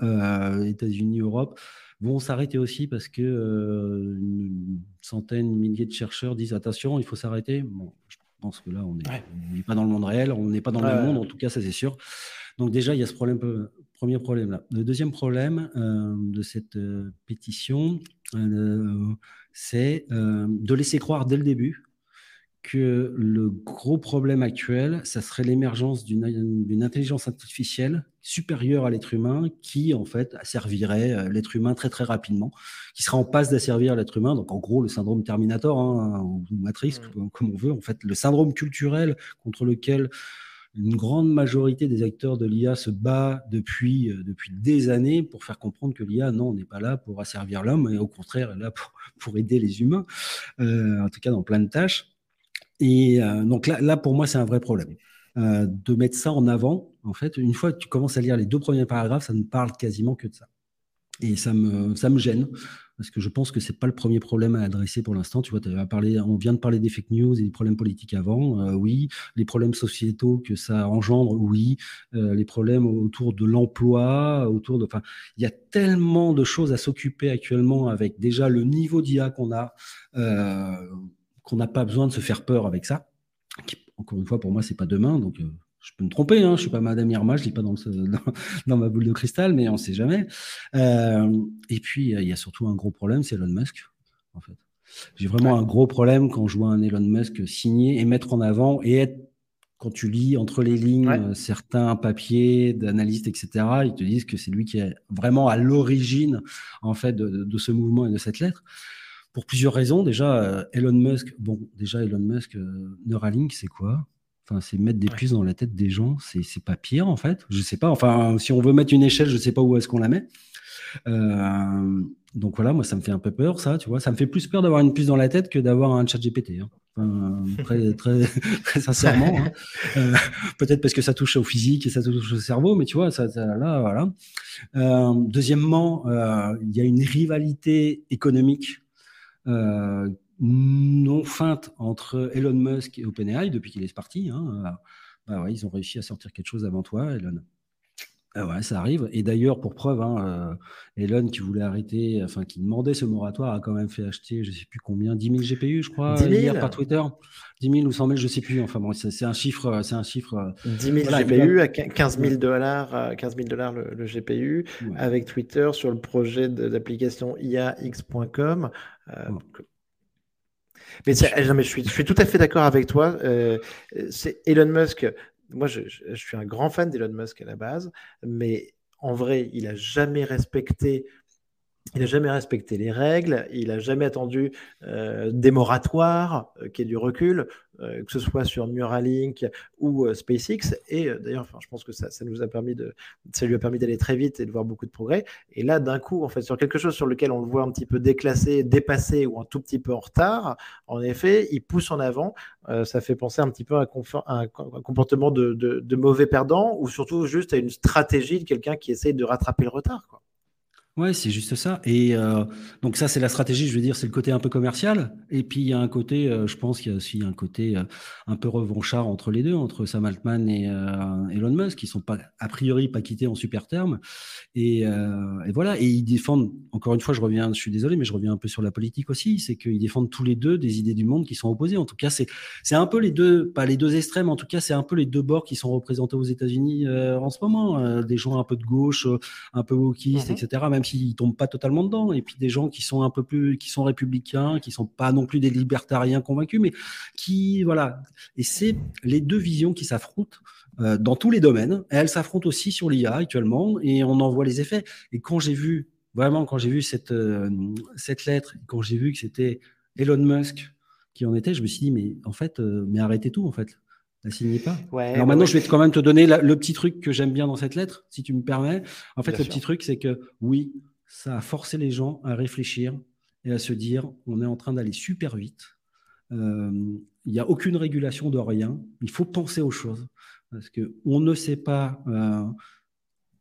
États-Unis, Europe, vont s'arrêter aussi parce que euh, une centaine, milliers de chercheurs disent attention, il faut s'arrêter. Bon, je pense que là, on n'est pas dans le monde réel, on n'est pas dans le monde, en tout cas, ça c'est sûr. Donc déjà, il y a ce problème, premier problème là. Le deuxième problème euh, de cette euh, pétition, c'est de laisser croire dès le début que le gros problème actuel, ça serait l'émergence d'une intelligence artificielle supérieure à l'être humain qui, en fait, servirait euh, l'être humain très, très rapidement, qui sera en passe d'asservir l'être humain. Donc, en gros, le syndrome Terminator, hein, ou Matrix, mmh. comme on veut, en fait, le syndrome culturel contre lequel une grande majorité des acteurs de l'IA se bat depuis, euh, depuis des années pour faire comprendre que l'IA, non, n'est pas là pour asservir l'homme, et au contraire, est là pour, pour aider les humains, euh, en tout cas dans plein de tâches. Et euh, donc là, pour moi, c'est un vrai problème. Euh, de mettre ça en avant, en fait, une fois que tu commences à lire les deux premiers paragraphes, ça ne parle quasiment que de ça. Et ça me, ça me gêne, parce que je pense que c'est pas le premier problème à adresser pour l'instant. Tu vois, on vient de parler des fake news et des problèmes politiques avant, euh, oui. Les problèmes sociétaux que ça engendre, oui. les problèmes autour de l'emploi, autour de, enfin, il y a tellement de choses à s'occuper actuellement avec déjà le niveau d'IA qu'on a qu'on n'a pas besoin de se faire peur avec ça. encore une fois, pour moi, c'est pas demain, donc euh, je peux me tromper. Hein, je suis pas Madame Irma, je lis pas dans, dans, ma boule de cristal, mais on sait jamais. Euh, et puis, il y a surtout un gros problème, c'est Elon Musk, en fait. J'ai vraiment un gros problème quand je vois un Elon Musk signer et mettre en avant et être quand tu lis entre les lignes euh, certains papiers d'analystes, etc., ils te disent que c'est lui qui est vraiment à l'origine en fait de, de, ce mouvement et de cette lettre pour plusieurs raisons. Déjà, euh, Elon Musk, bon, déjà, Elon Musk, euh, Neuralink, c'est quoi? Enfin, c'est mettre des puces dans la tête des gens, c'est pas pire en fait. Je sais pas. Enfin, si on veut mettre une échelle, je sais pas où est-ce qu'on la met. Euh, donc voilà, moi ça me fait un peu peur, ça, tu vois. Ça me fait plus peur d'avoir une puce dans la tête que d'avoir un chat GPT. Hein. Enfin, très, très, très sincèrement. Hein. Peut-être parce que ça touche au physique et ça touche au cerveau, mais tu vois, ça, ça là, voilà. deuxièmement, il y a une rivalité économique non feinte entre Elon Musk et OpenAI depuis qu'il est parti. Hein. Bah ouais, ils ont réussi à sortir quelque chose avant toi, Elon. Ah ouais, ça arrive. Et d'ailleurs, pour preuve, hein, euh, Elon qui voulait arrêter, enfin qui demandait ce moratoire, a quand même fait acheter, je ne sais plus combien, 10 000 GPU, je crois, hier par Twitter. 10 000 ou 100 000, je ne sais plus. Enfin bon, c'est un chiffre, c'est un chiffre. 10 000 GPU à 15 000 dollars, 15 000 dollars le, GPU, avec Twitter sur le projet d'application IAX.com. Euh, mais, je, suis, je suis tout à fait d'accord avec toi. Euh, c'est Elon Musk moi, je, suis un grand fan d'Elon Musk à la base, mais en vrai, il n'a jamais respecté il n'a jamais respecté les règles, il n'a jamais attendu euh, des moratoires, euh, qui est du recul, euh, que ce soit sur Neuralink ou SpaceX. Et d'ailleurs, je pense que ça, ça, nous a permis de, ça lui a permis d'aller très vite et de voir beaucoup de progrès. Et là, d'un coup, en fait, sur quelque chose sur lequel on le voit un petit peu déclassé, dépassé ou un tout petit peu en retard, en effet, il pousse en avant. ça fait penser un petit peu à un, comportement de, de, de mauvais perdant ou surtout juste à une stratégie de quelqu'un qui essaye de rattraper le retard. Quoi. Ouais, c'est juste ça. Et euh, donc ça, c'est la stratégie. Je veux dire, c'est le côté un peu commercial. Et puis il y a un côté, euh, je pense qu'il y a aussi un côté euh, un peu revanchard entre les deux, entre Sam Altman et Elon Musk, qui sont pas a priori pas quittés en super termes. Et, et, voilà. Et ils défendent. Encore une fois, je reviens. Je suis désolé, mais je reviens un peu sur la politique aussi. C'est qu'ils défendent tous les deux des idées du monde qui sont opposées. En tout cas, c'est c'est un peu les deux, pas les deux extrêmes. En tout cas, c'est un peu les deux bords qui sont représentés aux États-Unis en ce moment. des gens un peu de gauche, un peu wokistes, mmh etc. Même qui s'ils tombent pas totalement dedans, et puis des gens qui sont un peu plus, qui sont républicains, qui sont pas non plus des libertariens convaincus, mais qui, voilà. Et c'est les deux visions qui s'affrontent euh, dans tous les domaines. Et elles s'affrontent aussi sur l'IA actuellement, et on en voit les effets. Et quand j'ai vu vraiment, quand j'ai vu cette, cette lettre, quand j'ai vu que c'était Elon Musk qui en était, je me suis dit, mais en fait, mais arrêtez tout, en fait. La signez pas? Alors maintenant, je vais quand même te donner le petit truc que j'aime bien dans cette lettre, si tu me permets. En fait, le petit truc, c'est que oui, ça a forcé les gens à réfléchir et à se dire, on est en train d'aller super vite. Euh, il n'y a aucune régulation de rien. Il faut penser aux choses parce qu'on ne sait pas, euh,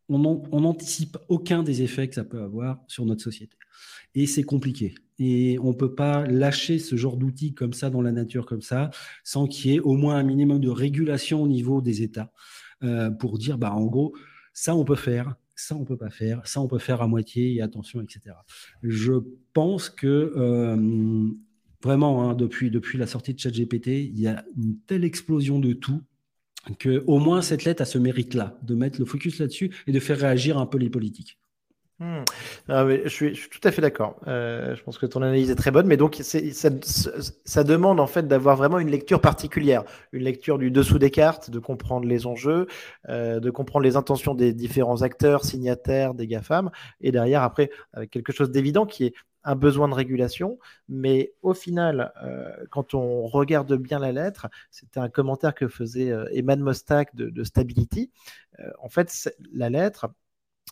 on n'anticipe aucun des effets que ça peut avoir sur notre société. Et c'est compliqué. Et on ne peut pas lâcher ce genre d'outils comme ça dans la nature, comme ça, sans qu'il y ait au moins un minimum de régulation au niveau des États euh, pour dire, bah, en gros, ça on peut faire, ça on peut pas faire, ça on peut faire à moitié et attention, etc. Je pense que euh, vraiment, hein, depuis, depuis la sortie de ChatGPT, il y a une telle explosion de tout que au moins cette lettre a ce mérite-là, de mettre le focus là-dessus et de faire réagir un peu les politiques. Hmm. Ah, je, suis, tout à fait d'accord. Euh, je pense que ton analyse est très bonne, mais donc ça, demande en fait d'avoir vraiment une lecture particulière, une lecture du dessous des cartes, de comprendre les enjeux, euh, de comprendre les intentions des différents acteurs, signataires, des GAFAM, et derrière après quelque chose d'évident qui est un besoin de régulation, mais au final, euh, quand on regarde bien la lettre, c'était un commentaire que faisait Eman Mostak de Stability. en fait, la lettre,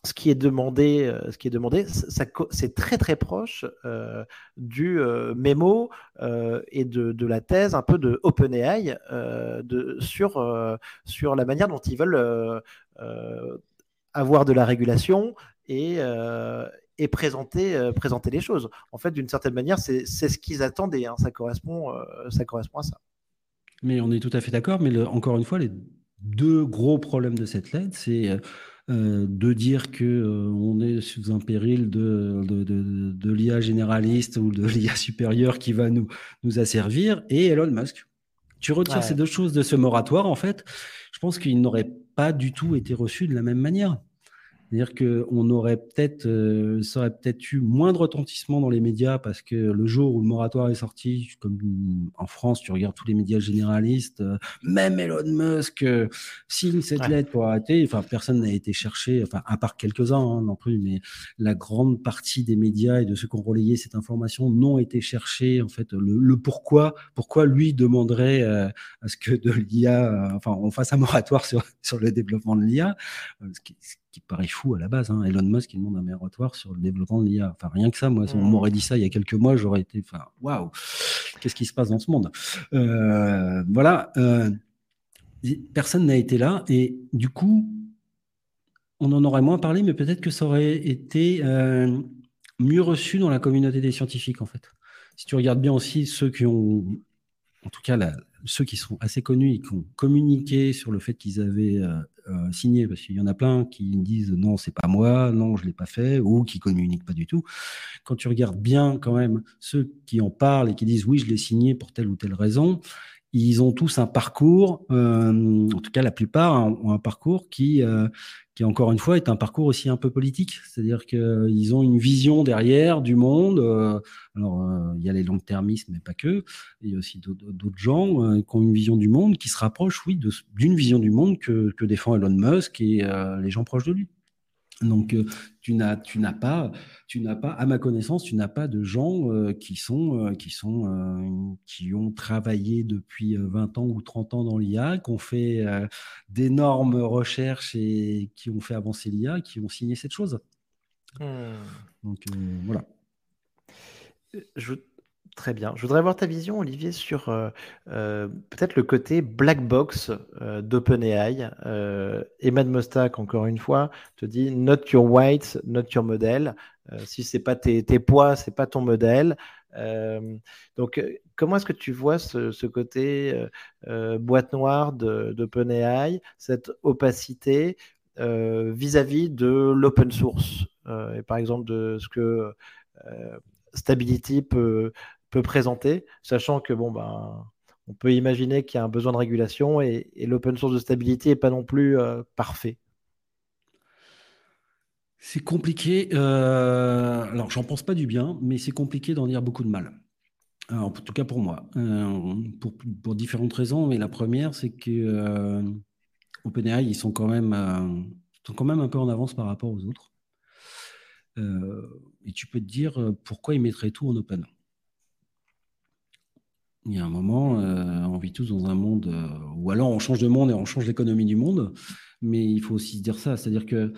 ce qui est demandé, euh, ce qui est demandé, c'est très très proche euh, du euh, mémo et de, la thèse un peu de OpenAI sur, sur la manière dont ils veulent avoir de la régulation et, et présenter, présenter les choses. En fait, d'une certaine manière, c'est ce qu'ils attendaient. Hein. ça, correspond, ça correspond à ça. Mais on est tout à fait d'accord. Mais encore une fois, les deux gros problèmes de cette lettre, c'est euh, de dire que euh, on est sous un péril de, de, l'IA généraliste ou de l'IA supérieure qui va nous, nous asservir, et Elon Musk. Tu retires ces deux choses de ce moratoire, en fait, je pense qu'il n'aurait pas du tout été reçu de la même manière. C'est-à-dire qu'on aurait peut-être, euh, ça aurait peut-être eu moins de retentissement dans les médias parce que le jour où le moratoire est sorti, comme en France, tu regardes tous les médias généralistes, euh, même Elon Musk euh, signe cette lettre pour arrêter. Enfin, personne n'a été cherché, enfin, à part quelques-uns hein, non plus, mais la grande partie des médias et de ceux qui ont relayé cette information n'ont été cherchés. En fait, le, pourquoi, pourquoi lui demanderait à ce que de l'IA, enfin, on fasse un moratoire sur, sur le développement de l'IA, ce qui, qui paraît fou à la base. Hein. Elon Musk, il demande un moratoire sur le développement de l'IA. Enfin, rien que ça, moi, si on mmh. m'aurait dit ça il y a quelques mois, j'aurais été, enfin, waouh, qu'est-ce qui se passe dans ce monde? Euh, Voilà, euh, personne n'a été là, et du coup, on en aurait moins parlé, mais peut-être que ça aurait été euh, mieux reçu dans la communauté des scientifiques, en fait. Si tu regardes bien aussi ceux qui ont, en tout cas, ceux qui sont assez connus et qui ont communiqué sur le fait qu'ils avaient euh, signé, parce qu'il y en a plein qui disent non, c'est pas moi, non, je l'ai pas fait, ou qui communiquent pas du tout. Quand tu regardes bien quand même ceux qui en parlent et qui disent oui, je l'ai signé pour telle ou telle raison, ils ont tous un parcours, euh, en tout cas la plupart ont un parcours qui, euh, qui encore une fois est un parcours aussi un peu politique, c'est-à-dire qu'ils ont une vision derrière du monde. Euh, alors il y a les long-termistes, mais pas que. Il y a aussi d'autres gens qui ont une vision du monde qui se rapproche, oui, d'une vision du monde que, que défend Elon Musk et les gens proches de lui. Donc, euh, tu n'as, tu n'as pas, tu n'as pas, à ma connaissance, tu n'as pas de gens euh, qui sont, euh, qui sont, qui ont travaillé depuis 20 ans ou 30 ans dans l'IA, qui ont fait d'énormes recherches et qui ont fait avancer l'IA, qui ont signé cette chose. Hmm. Donc voilà. Je, Très bien. Je voudrais avoir ta vision, Olivier, sur euh, euh, peut-être le côté black box euh, d'OpenAI. Emad Mostak, encore une fois, te dit not your white, not your model. si c'est pas tes, tes poids, c'est pas ton modèle. donc, comment est-ce que tu vois ce, côté boîte noire d'OpenAI, cette opacité vis-à-vis -vis de l'open source et par exemple de ce que Stability peut, peut présenter, sachant que bon ben on peut imaginer qu'il y a un besoin de régulation et, l'open source de stabilité n'est pas non plus euh, parfait. C'est compliqué. Euh, alors, j'en pense pas du bien, mais c'est compliqué d'en dire beaucoup de mal. en tout cas pour moi, euh, pour, différentes raisons. Mais la première, c'est que OpenAI, ils sont quand même, sont quand même un peu en avance par rapport aux autres. et tu peux te dire pourquoi ils mettraient tout en open. Il y a un moment, on vit tous dans un monde, ou alors on change de monde et on change l'économie du monde, mais il faut aussi se dire ça, c'est-à-dire que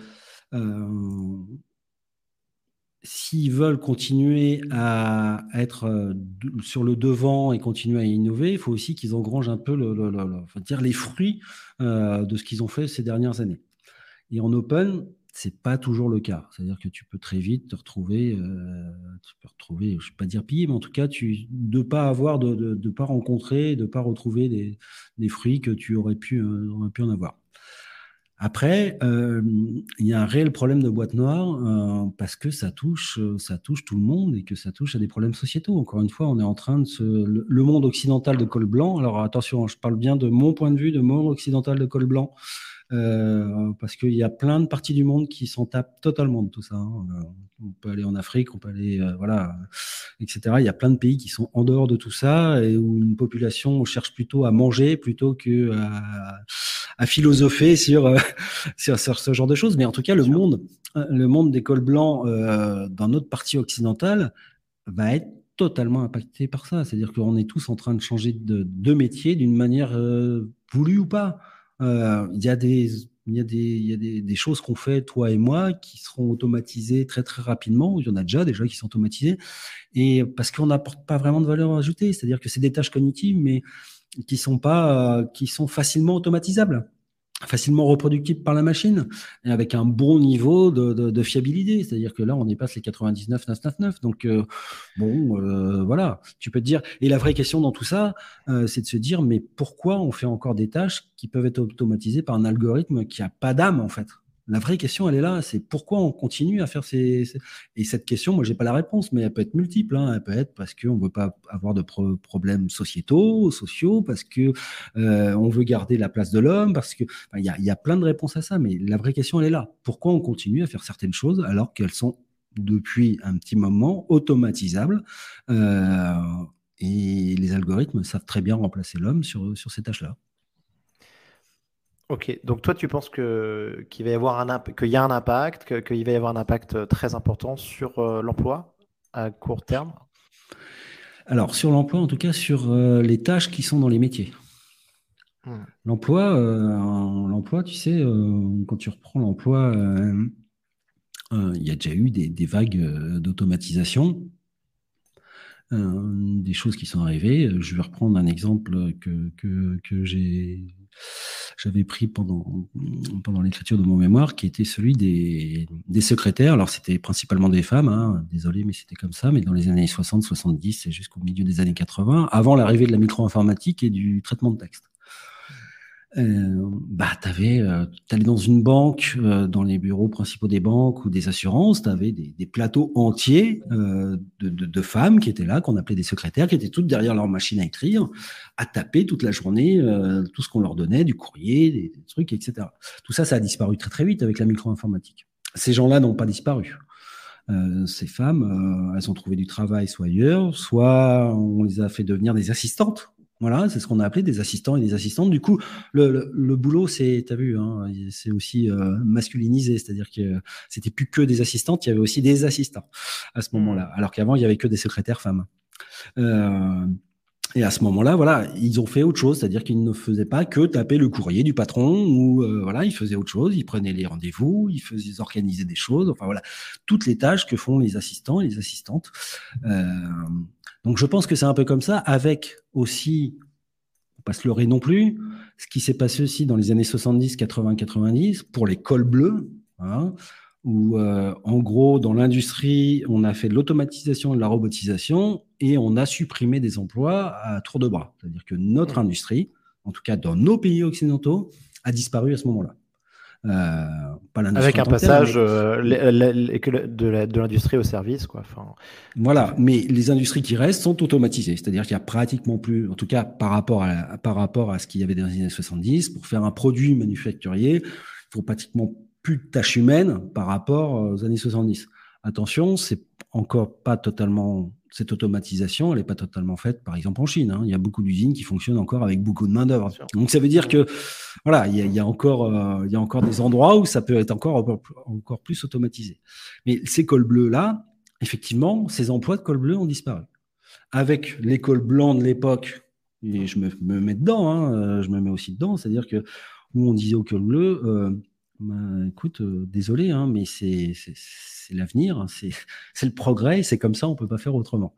s'ils veulent continuer à être euh, sur le devant et continuer à innover, il faut aussi qu'ils engrangent un peu les fruits euh, de ce qu'ils ont fait ces dernières années. Et en open, c'est pas toujours le cas. C'est-à-dire que tu peux très vite te retrouver, euh, retrouver, je ne vais pas dire piller, mais en tout cas, tu, de pas avoir, de ne pas rencontrer, de pas retrouver des, fruits que tu aurais pu, pu en avoir. Après, euh, il y a un réel problème de boîte noire euh, parce que ça touche, euh, ça touche tout le monde et que ça touche à des problèmes sociétaux. Encore une fois, on est en train de se. Le, monde occidental de col blanc, alors attention, je parle bien de mon point de vue, de monde occidental de col blanc, parce qu'il y a plein de parties du monde qui s'en tapent totalement de tout ça. Hein. On peut aller en Afrique, on peut aller, voilà, etc. Il y a plein de pays qui sont en dehors de tout ça et où une population cherche plutôt à manger plutôt que à à philosopher euh, sur, sur, ce genre de choses. Mais en tout cas, le monde, euh, le monde des cols blancs euh, dans notre partie occidentale va être totalement impacté par ça. C'est-à-dire qu'on est tous en train de changer de, de métier d'une manière voulue ou pas. Il y a des il y a des, y a des, des choses qu'on fait, toi et moi, qui seront automatisées très très rapidement. Il y en a déjà déjà qui sont automatisées. Et parce qu'on n'apporte pas vraiment de valeur ajoutée. C'est-à-dire que c'est des tâches cognitives, mais qui sont pas, euh, qui sont facilement automatisables facilement reproductibles par la machine et avec un bon niveau de, fiabilité. C'est-à-dire que là, on dépasse les 99 999. Donc, euh, bon, euh, voilà, tu peux te dire. Et la vraie question dans tout ça, c'est de se dire, mais pourquoi on fait encore des tâches qui peuvent être automatisées par un algorithme qui a pas d'âme, en fait? La vraie question, elle est là, c'est pourquoi on continue à faire ces... Et cette question, moi, j'ai pas la réponse, mais elle peut être multiple. Hein. Elle peut être parce qu'on veut pas avoir de problèmes sociétaux, sociaux, parce que euh, on veut garder la place de l'homme, parce que il y, a, plein de réponses à ça. Mais la vraie question, elle est là. Pourquoi on continue à faire certaines choses alors qu'elles sont depuis un petit moment automatisables euh, et les algorithmes savent très bien remplacer l'homme sur, sur ces tâches-là. Ok, donc toi tu penses que qu'il va y avoir un qu'il y a un impact, qu'il va y avoir un impact très important sur euh, l'emploi à court terme? Alors sur l'emploi, en tout cas sur euh, les tâches qui sont dans les métiers. Hmm. L'emploi, euh, l'emploi, tu sais, quand tu reprends l'emploi, il y a déjà eu des, vagues d'automatisation. des choses qui sont arrivées. Je vais reprendre un exemple que, que, que j'ai j'avais pris pendant, pendant l'écriture de mon mémoire, qui était celui des, des secrétaires. Alors, c'était principalement des femmes, hein, désolé, mais c'était comme ça, mais dans les années 60, 70 et jusqu'au milieu des années 80, avant l'arrivée de la micro-informatique et du traitement de texte. Euh, bah, t'avais, euh, dans une banque, euh, dans les bureaux principaux des banques ou des assurances, t'avais des, des plateaux entiers euh, de, de, de, femmes qui étaient là, qu'on appelait des secrétaires, qui étaient toutes derrière leur machine à écrire, à taper toute la journée euh, tout ce qu'on leur donnait, du courrier, des, trucs, etc. Tout ça, ça a disparu très très vite avec la micro-informatique. Ces gens-là n'ont pas disparu. Euh, ces femmes, elles ont trouvé du travail soit ailleurs, soit on les a fait devenir des assistantes voilà, c'est ce qu'on a appelé des assistants et des assistantes. Du coup, le, le, boulot, c'est, t'as vu, hein, c'est aussi euh, masculinisé, c'est-à-dire que c'était plus que des assistantes, il y avait aussi des assistants à ce moment-là, mmh. alors qu'avant il y avait que des secrétaires femmes. Euh, et à ce moment-là, voilà, ils ont fait autre chose, c'est-à-dire qu'ils ne faisaient pas que taper le courrier du patron, ou euh, voilà, ils faisaient autre chose, ils prenaient les rendez-vous, ils faisaient ils organisaient des choses, enfin voilà, toutes les tâches que font les assistants et les assistantes. Euh, donc je pense que c'est un peu comme ça, avec aussi, on pas se leurrer non plus, ce qui s'est passé aussi dans les années 70, 80, 90 pour les cols bleus, hein, où euh, en gros dans l'industrie on a fait de l'automatisation et de la robotisation et on a supprimé des emplois à tour de bras. C'est-à-dire que notre industrie, en tout cas dans nos pays occidentaux, a disparu à ce moment-là. Euh, Avec un passage euh, de l'industrie au service. Quoi. Enfin, voilà, mais les industries qui restent sont automatisées, c'est-à-dire qu'il n'y a pratiquement plus, en tout cas par rapport à, par rapport à ce qu'il y avait dans les années 70, pour faire un produit manufacturier, il faut pratiquement plus de tâches humaines par rapport aux années 70. Attention, c'est encore pas totalement cette automatisation, elle n'est pas totalement faite, par exemple en Chine. Hein. Il y a beaucoup d'usines qui fonctionnent encore avec beaucoup de main d'œuvre. Donc ça veut dire que voilà, il y a, encore, euh, il y a encore des endroits où ça peut être encore encore plus automatisé. Mais ces cols bleus là, effectivement, ces emplois de col bleu ont disparu. Avec l'école blanc de l'époque, et je me, mets dedans, hein, euh, je me mets aussi dedans, c'est-à-dire que où on disait au col bleu, euh, bah, écoute, euh, désolé, hein, mais c'est l'avenir, hein, c'est le progrès, c'est comme ça, on peut pas faire autrement.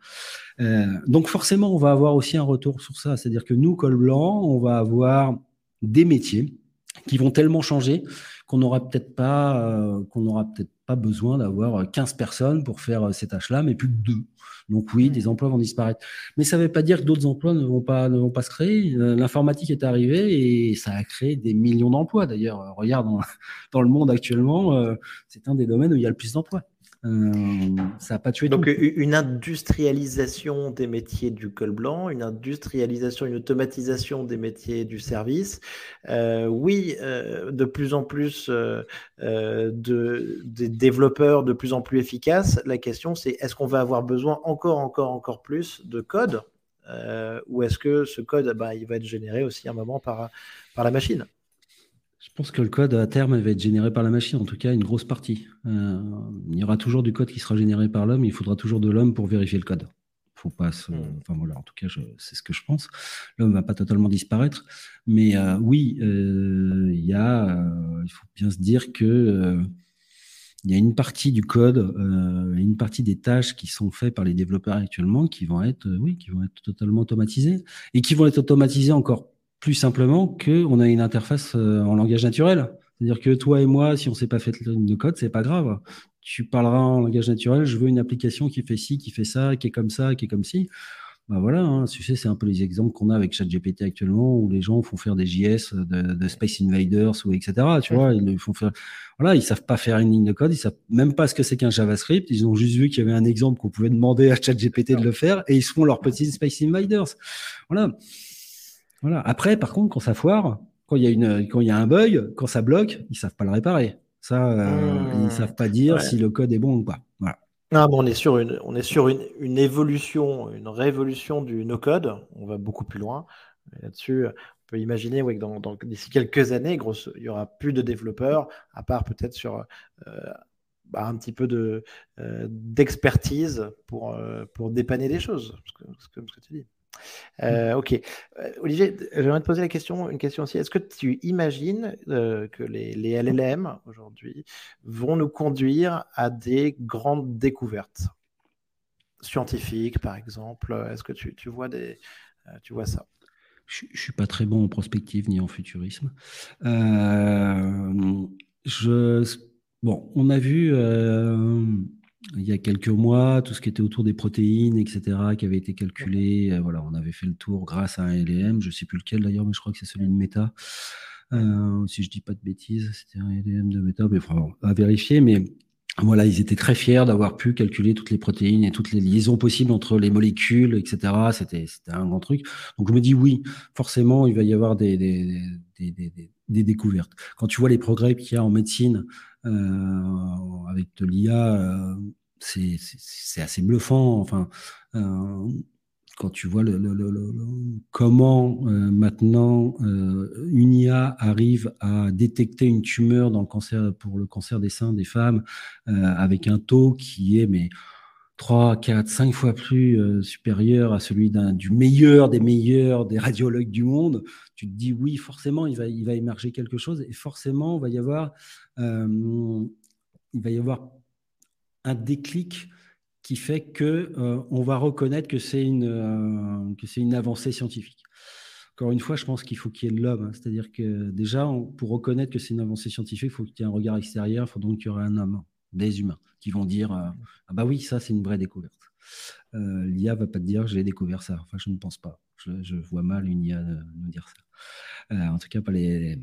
donc forcément, on va avoir aussi un retour sur ça, c'est-à-dire que nous, col blanc, on va avoir des métiers qui vont tellement changer qu'on n'aura peut-être pas, qu'on n'aura peut-être pas besoin d'avoir 15 personnes pour faire ces tâches-là, mais plus que deux. Donc oui, mmh. des emplois vont disparaître. Mais ça ne veut pas dire que d'autres emplois ne vont pas, ne vont pas se créer. Euh, l'informatique est arrivée et ça a créé des millions d'emplois. D'ailleurs, euh, regarde, dans, le monde actuellement, euh, c'est un des domaines où il y a le plus d'emplois. Euh, ça n'a pas tué. Donc une industrialisation des métiers du col blanc, une industrialisation, une automatisation des métiers du service. Euh, oui, euh, de plus en plus de, développeurs de plus en plus efficaces. La question c'est est-ce qu'on va avoir besoin encore, encore, encore plus de code? Ou est-ce que ce code, bah, il va être généré aussi à un moment par, par la machine? Je pense que le code, à terme, va être généré par la machine, en tout cas une grosse partie. Euh, il y aura toujours du code qui sera généré par l'homme, il faudra toujours de l'homme pour vérifier le code. Faut pas hmm. Enfin voilà, en tout cas, c'est ce que je pense. L'homme va pas totalement disparaître, mais euh, oui, euh, il y a, il faut bien se dire que il y a une partie du code, une partie des tâches qui sont faites par les développeurs actuellement qui vont être, oui, qui vont être totalement automatisées et qui vont être automatisées encore plus simplement qu'on a une interface euh, en langage naturel. C'est-à-dire que toi et moi, si on ne sait pas faire de ligne de code, c'est pas grave. Tu parleras en langage naturel, je veux une application qui fait ci, qui fait ça, qui est comme ça, qui est comme ci. Bah voilà, hein, tu sais, c'est un peu les exemples qu'on a avec ChatGPT actuellement, où les gens font faire des JS de, Space Invaders ou etc. Tu vois, ils font faire. Voilà, ils savent pas faire une ligne de code, ils savent même pas ce que c'est qu'un JavaScript. Ils ont juste vu qu'il y avait un exemple qu'on pouvait demander à ChatGPT de le faire, et ils se font leur petit Space Invaders. Voilà. Voilà. Après, par contre, quand ça foire, quand il y a une, quand il y a un bug, quand ça bloque, ils savent pas le réparer. Ça, euh, ils mmh. savent pas dire si le code est bon ou pas. Voilà. Ah, bon, on est sur une, on est sur une, une évolution, une révolution du no-code. On va beaucoup plus loin. Là-dessus, on peut imaginer ouais, que dans, d'ici quelques années, il y aura plus de développeurs, à part peut-être sur euh, bah, un petit peu de, euh, d'expertise pour, euh, pour dépanner des choses, comme ce que tu dis. Euh, ok. Euh, Olivier, j'aimerais te poser la question, une question aussi. Est-ce que tu imagines euh, que les, les, LLM aujourd'hui vont nous conduire à des grandes découvertes scientifiques, par exemple? Est-ce que tu, tu vois des, tu vois ça? Je ne suis pas très bon en prospective ni en futurisme. je, bon, on a vu il y a quelques mois, tout ce qui était autour des protéines, etc., qui avait été calculé. Euh, voilà, on avait fait le tour grâce à un LM, je ne sais plus lequel d'ailleurs, mais je crois que c'est celui de Meta. Euh, si je dis pas de bêtises, c'était un LM de Meta, mais enfin, à vérifier. Mais voilà, ils étaient très fiers d'avoir pu calculer toutes les protéines et toutes les liaisons possibles entre les molécules, etc. C'était, un grand truc. Donc je me dis oui, forcément, il va y avoir des, des, des, des découvertes. Quand tu vois les progrès qu'il y a en médecine euh, avec de l'IA, euh, c'est assez bluffant. Enfin, euh, quand tu vois le, comment maintenant une IA arrive à détecter une tumeur dans le cancer pour le cancer des seins des femmes avec un taux qui est mais 3, 4, 5 fois plus euh, supérieur à celui du meilleur des meilleurs des radiologues du monde, tu te dis oui, forcément, il va, il va émerger quelque chose et forcément, euh, il va y avoir un déclic qui fait que euh, on va reconnaître que c'est une, que c'est une avancée scientifique. Encore une fois, je pense qu'il faut qu'il y ait de l'homme. Hein. C'est-à-dire que déjà, pour reconnaître que c'est une avancée scientifique, il faut qu'il y ait un regard extérieur, il faut donc qu'il y aurait un homme des humains qui vont dire euh, ah bah oui ça c'est une vraie découverte. Euh, L'IA va pas te dire j'ai découvert ça. Enfin je ne pense pas. Je, vois mal une IA nous dire ça. Euh, en tout cas pas les.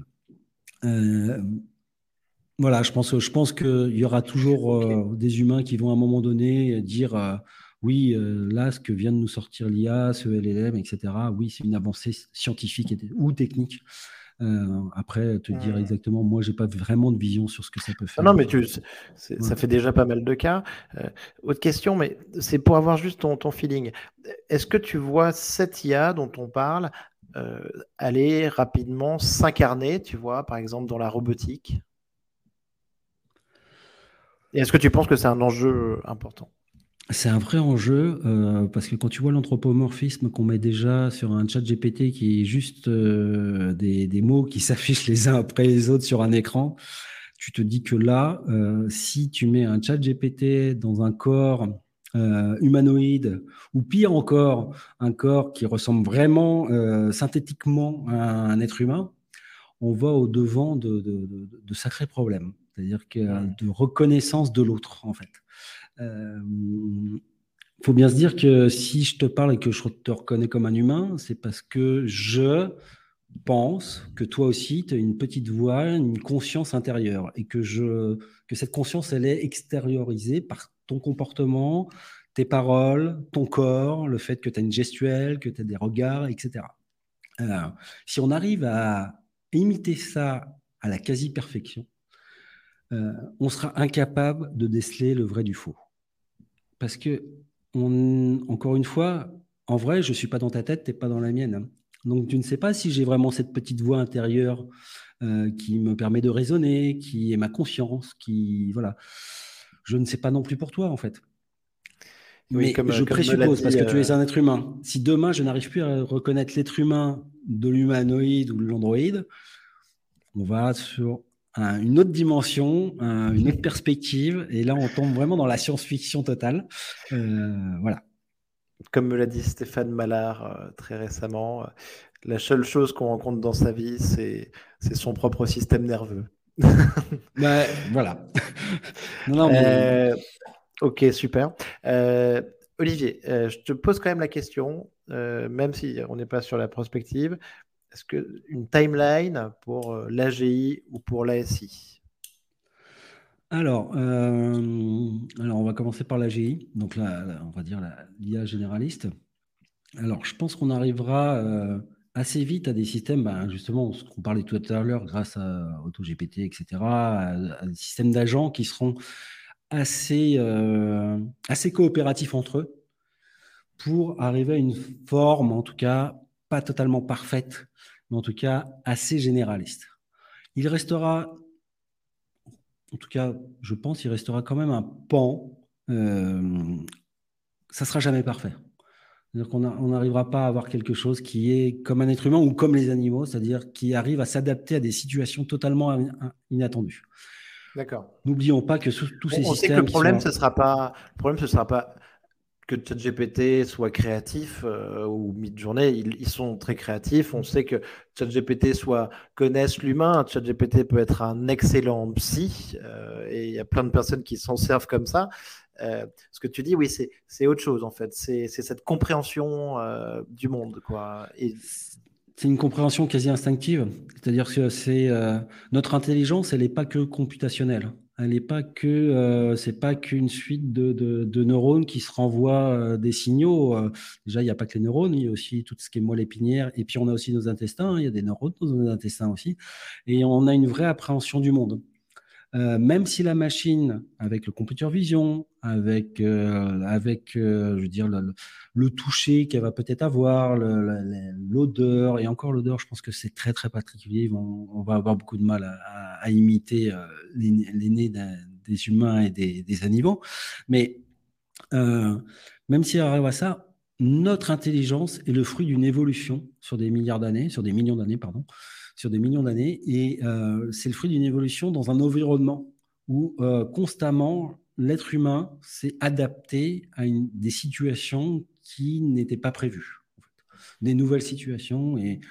Voilà, je pense, je pense qu'il y aura toujours des humains qui vont à un moment donné dire oui, là, ce que vient de nous sortir l'IA, ce LLM, etc., oui, c'est une avancée scientifique ou technique Euh, après, te dire mmh. exactement, moi, j'ai pas vraiment de vision sur ce que ça peut faire. Non, mais tu, ça fait déjà pas mal de cas. Euh, autre question, mais c'est pour avoir juste ton, ton feeling. Est-ce que tu vois cette IA dont on parle euh, aller rapidement s'incarner, tu vois, par exemple dans la robotique? Est-ce que tu penses que c'est un enjeu important? C'est un vrai enjeu euh, parce que quand tu vois l'anthropomorphisme qu'on met déjà sur un chat GPT qui est juste euh, des, mots qui s'affichent les uns après les autres sur un écran, tu te dis que là, euh, si tu mets un chat GPT dans un corps humanoïde ou pire encore, un corps qui ressemble vraiment synthétiquement à un être humain, on va au devant de, de sacrés problèmes, c'est-à-dire que de reconnaissance de l'autre en fait. Il euh, faut bien se dire que si je te parle et que je te reconnais comme un humain, c'est parce que je pense que toi aussi, tu as une petite voix, une conscience intérieure et que, je, que cette conscience, elle est extériorisée par ton comportement, tes paroles, ton corps, le fait que tu as une gestuelle, que tu as des regards, etc. si on arrive à imiter ça à la quasi-perfection, euh, on sera incapable de déceler le vrai du faux. Parce que, encore une fois, en vrai, je ne suis pas dans ta tête, tu n'es pas dans la mienne. Hein. Donc, tu ne sais pas si j'ai vraiment cette petite voix intérieure euh, qui me permet de raisonner, qui est ma conscience, qui. Voilà. Je ne sais pas non plus pour toi, en fait. Mais je présuppose, parce que tu es euh, un être humain. Si demain, je n'arrive plus à reconnaître l'être humain de l'humanoïde ou de l'androïde, on va sur une autre dimension, une autre perspective. Et là, on tombe vraiment dans la science-fiction totale. Euh, voilà. Comme me l'a dit Stéphane Mallard euh, très récemment, euh, la seule chose qu'on rencontre dans sa vie, c'est son propre système nerveux. bah, voilà. Ok, super. Olivier, je te pose quand même la question, même si on n'est pas sur la prospective est-ce qu'une timeline pour euh, l'AGI ou pour l'ASI alors, euh, alors, on va commencer par l'AGI, donc là, on va dire l'IA généraliste. Alors, je pense qu'on arrivera euh, assez vite à des systèmes, ben, justement, ce qu'on parlait tout à l'heure, grâce à AutoGPT, etc., à, des systèmes d'agents qui seront assez, assez coopératifs entre eux pour arriver à une forme, en tout cas, pas totalement parfaite, mais en tout cas assez généraliste. Il restera, en tout cas, je pense, il restera quand même un pan. Euh, ça sera jamais parfait. Qu'on n'arrivera pas à avoir quelque chose qui est comme un être humain ou comme les animaux, c'est-à-dire qui arrive à s'adapter à des situations totalement inattendues. D'accord. N'oublions pas que tous ces on systèmes. Sait que le problème, ce sera pas. Le problème, ce sera pas que ChatGPT soit créatif euh, ou mid-journée, ils, sont très créatifs. On sait que ChatGPT soit connaisse l'humain. ChatGPT peut être un excellent psy euh, et il y a plein de personnes qui s'en servent comme ça. Euh, ce que tu dis, oui, c'est autre chose en fait. C'est cette compréhension du monde, quoi. C'est une compréhension quasi instinctive. C'est-à-dire que c'est notre intelligence, elle n'est pas que computationnelle elle n'est pas que euh, c'est pas qu'une suite de, neurones qui se renvoient euh, des signaux. Euh, déjà, il n'y a pas que les neurones, il y a aussi tout ce qui est moelle épinière, et puis on a aussi nos intestins. Il y a des neurones dans nos intestins aussi, et on a une vraie appréhension du monde. Même si la machine, avec le computer vision, avec, avec je veux dire, le, toucher qu'elle va peut-être avoir, l'odeur, et encore l'odeur, je pense que c'est très très particulier. On, va avoir beaucoup de mal à, imiter les, nez des humains et des, animaux. Mais même si elle arrive à ça, notre intelligence est le fruit d'une évolution sur des milliards d'années, sur des millions d'années, pardon, sur des millions d'années, et c'est le fruit d'une évolution dans un environnement où constamment l'être humain s'est adapté à des situations qui n'étaient pas prévues, des nouvelles situations. Et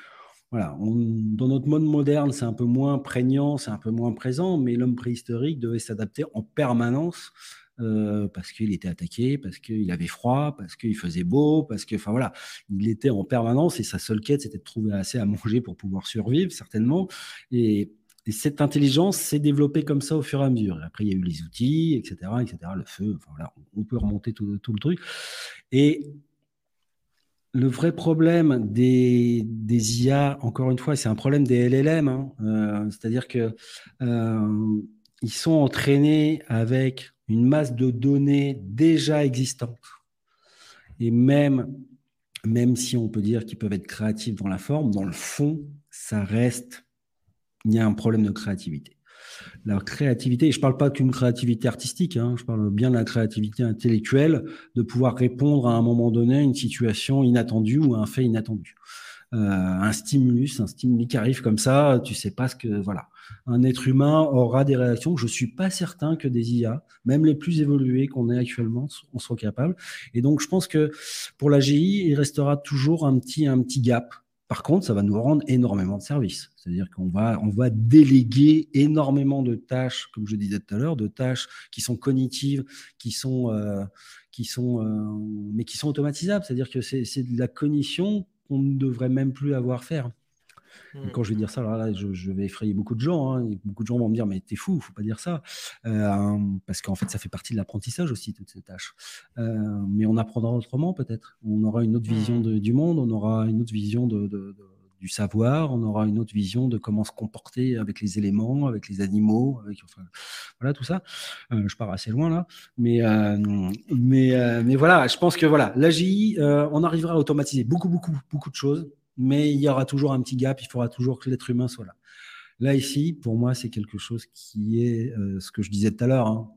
voilà, dans notre monde moderne, c'est un peu moins prégnant, c'est un peu moins présent, mais l'homme préhistorique devait s'adapter en permanence euh, parce qu'il était attaqué, parce qu'il avait froid, parce qu'il faisait beau, parce que, enfin voilà, il était en permanence et sa seule quête, c'était de trouver assez à manger pour pouvoir survivre, certainement. Et et cette intelligence s'est développée comme ça au fur et à mesure. après, il y a eu les outils, etc., etc., le feu. Enfin, voilà, on peut remonter tout, le truc. Et le vrai problème des, des IA, encore une fois, c'est un problème des LLM. Hein. Euh, c'est-à-dire que euh, ils sont entraînés avec une masse de données déjà existantes. Et même, même si on peut dire qu'ils peuvent être créatifs dans la forme, dans le fond, ça reste, il y a un problème de créativité la créativité, je ne parle pas qu'une créativité artistique, hein, je parle bien de la créativité intellectuelle, de pouvoir répondre à un moment donné à une situation inattendue ou à un fait inattendu. Euh, un stimulus, un stimulus qui arrive comme ça, tu sais pas ce que voilà. Un être humain aura des réactions je suis pas certain que des IA, même les plus évoluées qu'on ait actuellement, en soient capables. Et donc je pense que pour la GI, il restera toujours un petit un petit gap par contre, ça va nous rendre énormément de services. C'est-à-dire qu'on va, on va déléguer énormément de tâches, comme je disais tout à l'heure, de tâches qui sont cognitives, qui sont, euh, qui sont, euh, mais qui sont automatisables. C'est-à-dire que c'est, de la cognition qu'on ne devrait même plus avoir à Hmm. Quand je vais dire ça, alors là, je, vais effrayer beaucoup de gens. Hein. Beaucoup de gens vont me dire, mais t'es fou, faut pas dire ça. Euh, parce qu'en fait, ça fait partie de l'apprentissage aussi, toutes ces tâches. Euh, mais on apprendra autrement, peut-être. On aura une autre vision hmm. du monde, on aura une autre vision de, du savoir, on aura une autre vision de comment se comporter avec les éléments, avec les animaux, avec, enfin, voilà, tout ça. Euh, je pars assez loin là. Mais, mais, mais voilà, je pense que voilà, l'AGI, on arrivera à automatiser beaucoup, beaucoup, beaucoup de choses mais il y aura toujours un petit gap, il faudra toujours que l'être humain soit là. Là, ici, pour moi, c'est quelque chose qui est, euh, ce que je disais tout à l'heure, hein,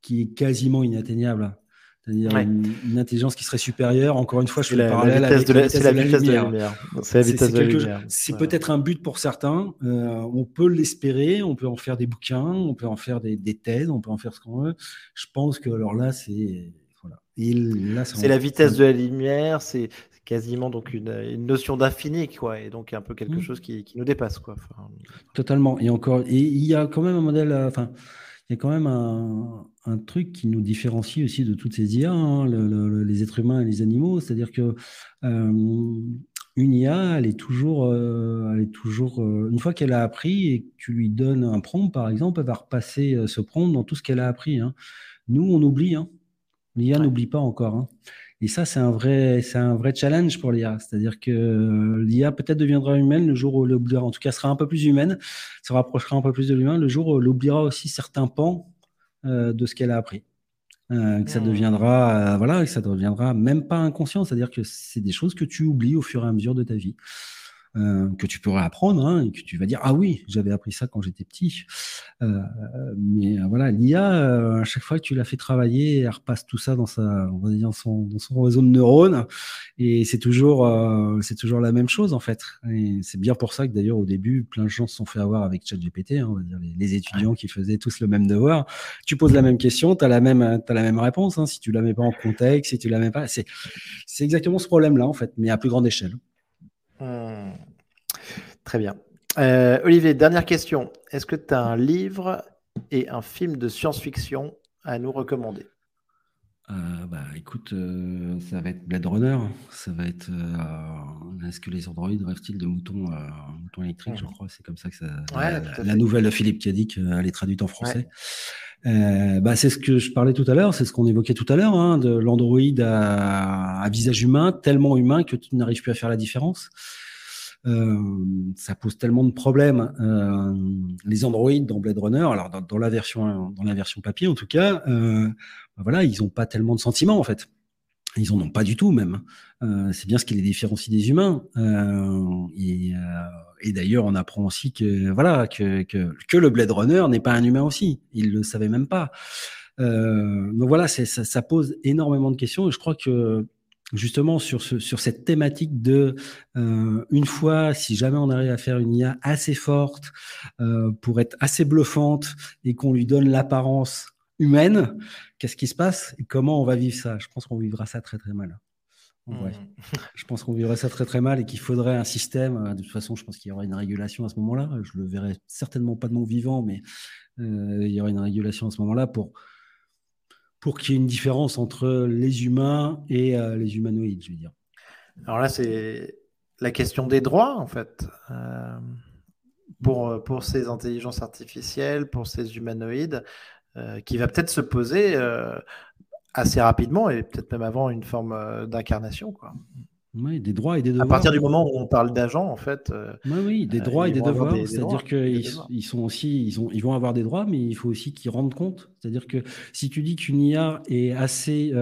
qui est quasiment inatteignable. C'est-à-dire une, intelligence qui serait supérieure. Encore une fois, je fais le parallèle avec la vitesse de la, lumière. C'est la vitesse de la lumière. C'est peut-être un but pour certains. Euh, on peut l'espérer, on peut en faire des bouquins, on peut en faire des, des thèses, on peut en faire ce qu'on veut. Je pense que alors là, c'est. C'est la vitesse de la lumière, c'est quasiment donc une, notion d'infini, quoi, et donc un peu quelque mmh. chose qui, nous dépasse, quoi. Totalement. Et encore, et il y a quand même un modèle, euh, enfin, il y a quand même un, truc qui nous différencie aussi de toutes ces IA, hein, les êtres humains et les animaux, c'est-à-dire que euh, une IA, elle est toujours, euh, elle est toujours, une fois qu'elle a appris et que tu lui donnes un prompt, par exemple, elle va repasser ce prompt dans tout ce qu'elle a appris. Hein. Nous, on oublie. Hein. L'IA n'oublie pas encore. Hein. Et ça, c'est un vrai, c'est un vrai challenge pour l'IA. C'est-à-dire que euh, l'IA peut-être deviendra humaine le jour où elle oubliera, en tout cas, sera un peu plus humaine, se rapprochera un peu plus de l'humain le jour où elle oubliera aussi certains pans euh, de ce qu'elle a appris. Euh, que ça deviendra, voilà, que ça deviendra même pas inconscient. C'est-à-dire que c'est des choses que tu oublies au fur et à mesure de ta vie. Euh, que tu pourrais apprendre hein, et que tu vas dire ah oui j'avais appris ça quand j'étais petit. Euh, mais euh, voilà l'IA à chaque fois que tu l'as fait travailler elle repasse tout ça dans sa on va dire son, dans son réseau de neurones. Et c'est toujours c'est toujours la même chose en fait. Et c'est bien pour ça que d'ailleurs au début plein de gens se sont fait avoir avec ChatGPT hein, on va dire les, étudiants qui faisaient tous le même devoir. Tu poses la même question tu as la même as la même réponse hein, si tu la mets pas en contexte si tu la mets pas c'est c'est exactement ce problème là en fait mais à plus grande échelle Hmm. Très bien. Euh, Olivier, dernière question. Est-ce que tu as un livre et un film de science-fiction à nous recommander? Euh, bah, écoute, euh, ça va être Blade Runner. Ça va être. Est-ce que les androïdes rêvent-ils de moutons, moutons électriques Je crois? C'est comme ça que ça. la, nouvelle Philippe Cadic, elle est traduite en français. bah, c'est ce que je parlais tout à l'heure, c'est ce qu'on évoquait tout à l'heure, hein, de l'androïde à, à, visage humain, tellement humain que tu n'arrives plus à faire la différence. Euh, ça pose tellement de problèmes. Euh, les Android dans Blade Runner, alors dans, la version dans la version papier en tout cas, euh, bah voilà, ils ont pas tellement de sentiments en fait. Ils en ont pas du tout même. c'est bien ce qui les différencie des humains. et, et d'ailleurs, on apprend aussi que voilà que, que, que le Blade Runner n'est pas un humain aussi. Ils le savaient même pas. donc voilà, ça, ça, pose énormément de questions. Et je crois que justement sur, ce, sur cette thématique de euh, une fois, si jamais on arrive à faire une IA assez forte euh, pour être assez bluffante et qu'on lui donne l'apparence humaine, qu'est-ce qui se passe et comment on va vivre ça? Je pense qu'on vivra ça très très mal. Mmh. Je pense qu'on vivrait ça très très mal et qu'il faudrait un système. Euh, de toute façon, je pense qu'il y aura une régulation à ce moment-là. Je le verrai certainement pas de mon vivant, mais il y aura une régulation à ce moment-là pour pour qu'il y ait une différence entre les humains et euh, les humanoïdes, je veux dire. Alors là, c'est la question des droits, en fait. Euh, pour, euh, pour ces intelligences artificielles, pour ces humanoïdes, qui va peut-être se poser assez rapidement et peut-être même avant une forme d'incarnation. Quoi. Oui, des droits et des devoirs. À partir du moment où on parle d'agents, en fait. Euh, oui, oui, des droits et des devoirs. C'est-à-dire qu'ils ils sont aussi, ils, ont, ils vont avoir des droits, mais il faut aussi qu'ils rendent compte. C'est-à-dire que si tu dis qu'une IA est assez,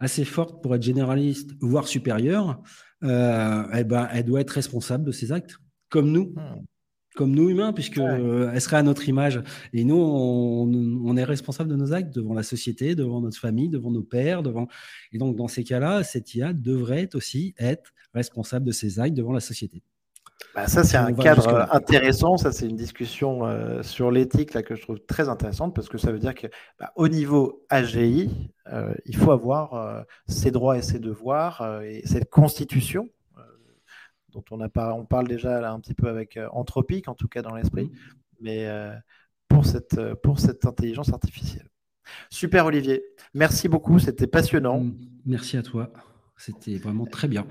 assez forte pour être généraliste, voire supérieure, eh ben, elle doit être responsable de ses actes, comme nous. Hmm comme nous humains, puisque euh, elle serait à notre image. Et nous, on, est responsable de nos actes devant la société, devant notre famille, devant nos pères, devant. Et donc, dans ces cas-là, cette IA devrait aussi être responsable de ses actes devant la société. Bah, ça, c'est un cadre intéressant. Ça, c'est une discussion euh, sur l'éthique là que je trouve très intéressante parce que ça veut dire que bah, au niveau AGI, euh, il faut avoir ses droits et ses devoirs et cette constitution dont on, a on parle déjà un petit peu avec euh, Anthropique, en tout cas dans l'esprit, mais euh, pour, cette, euh, pour cette intelligence artificielle. Super Olivier, merci beaucoup, c'était passionnant. Mmh. Merci à toi, c'était vraiment très bien.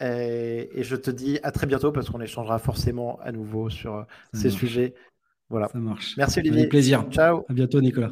Et, je te dis à très bientôt parce qu'on échangera forcément à nouveau sur ces sujets. Voilà. Ça marche. Merci Olivier. Avec plaisir. Ciao. À bientôt Nicolas.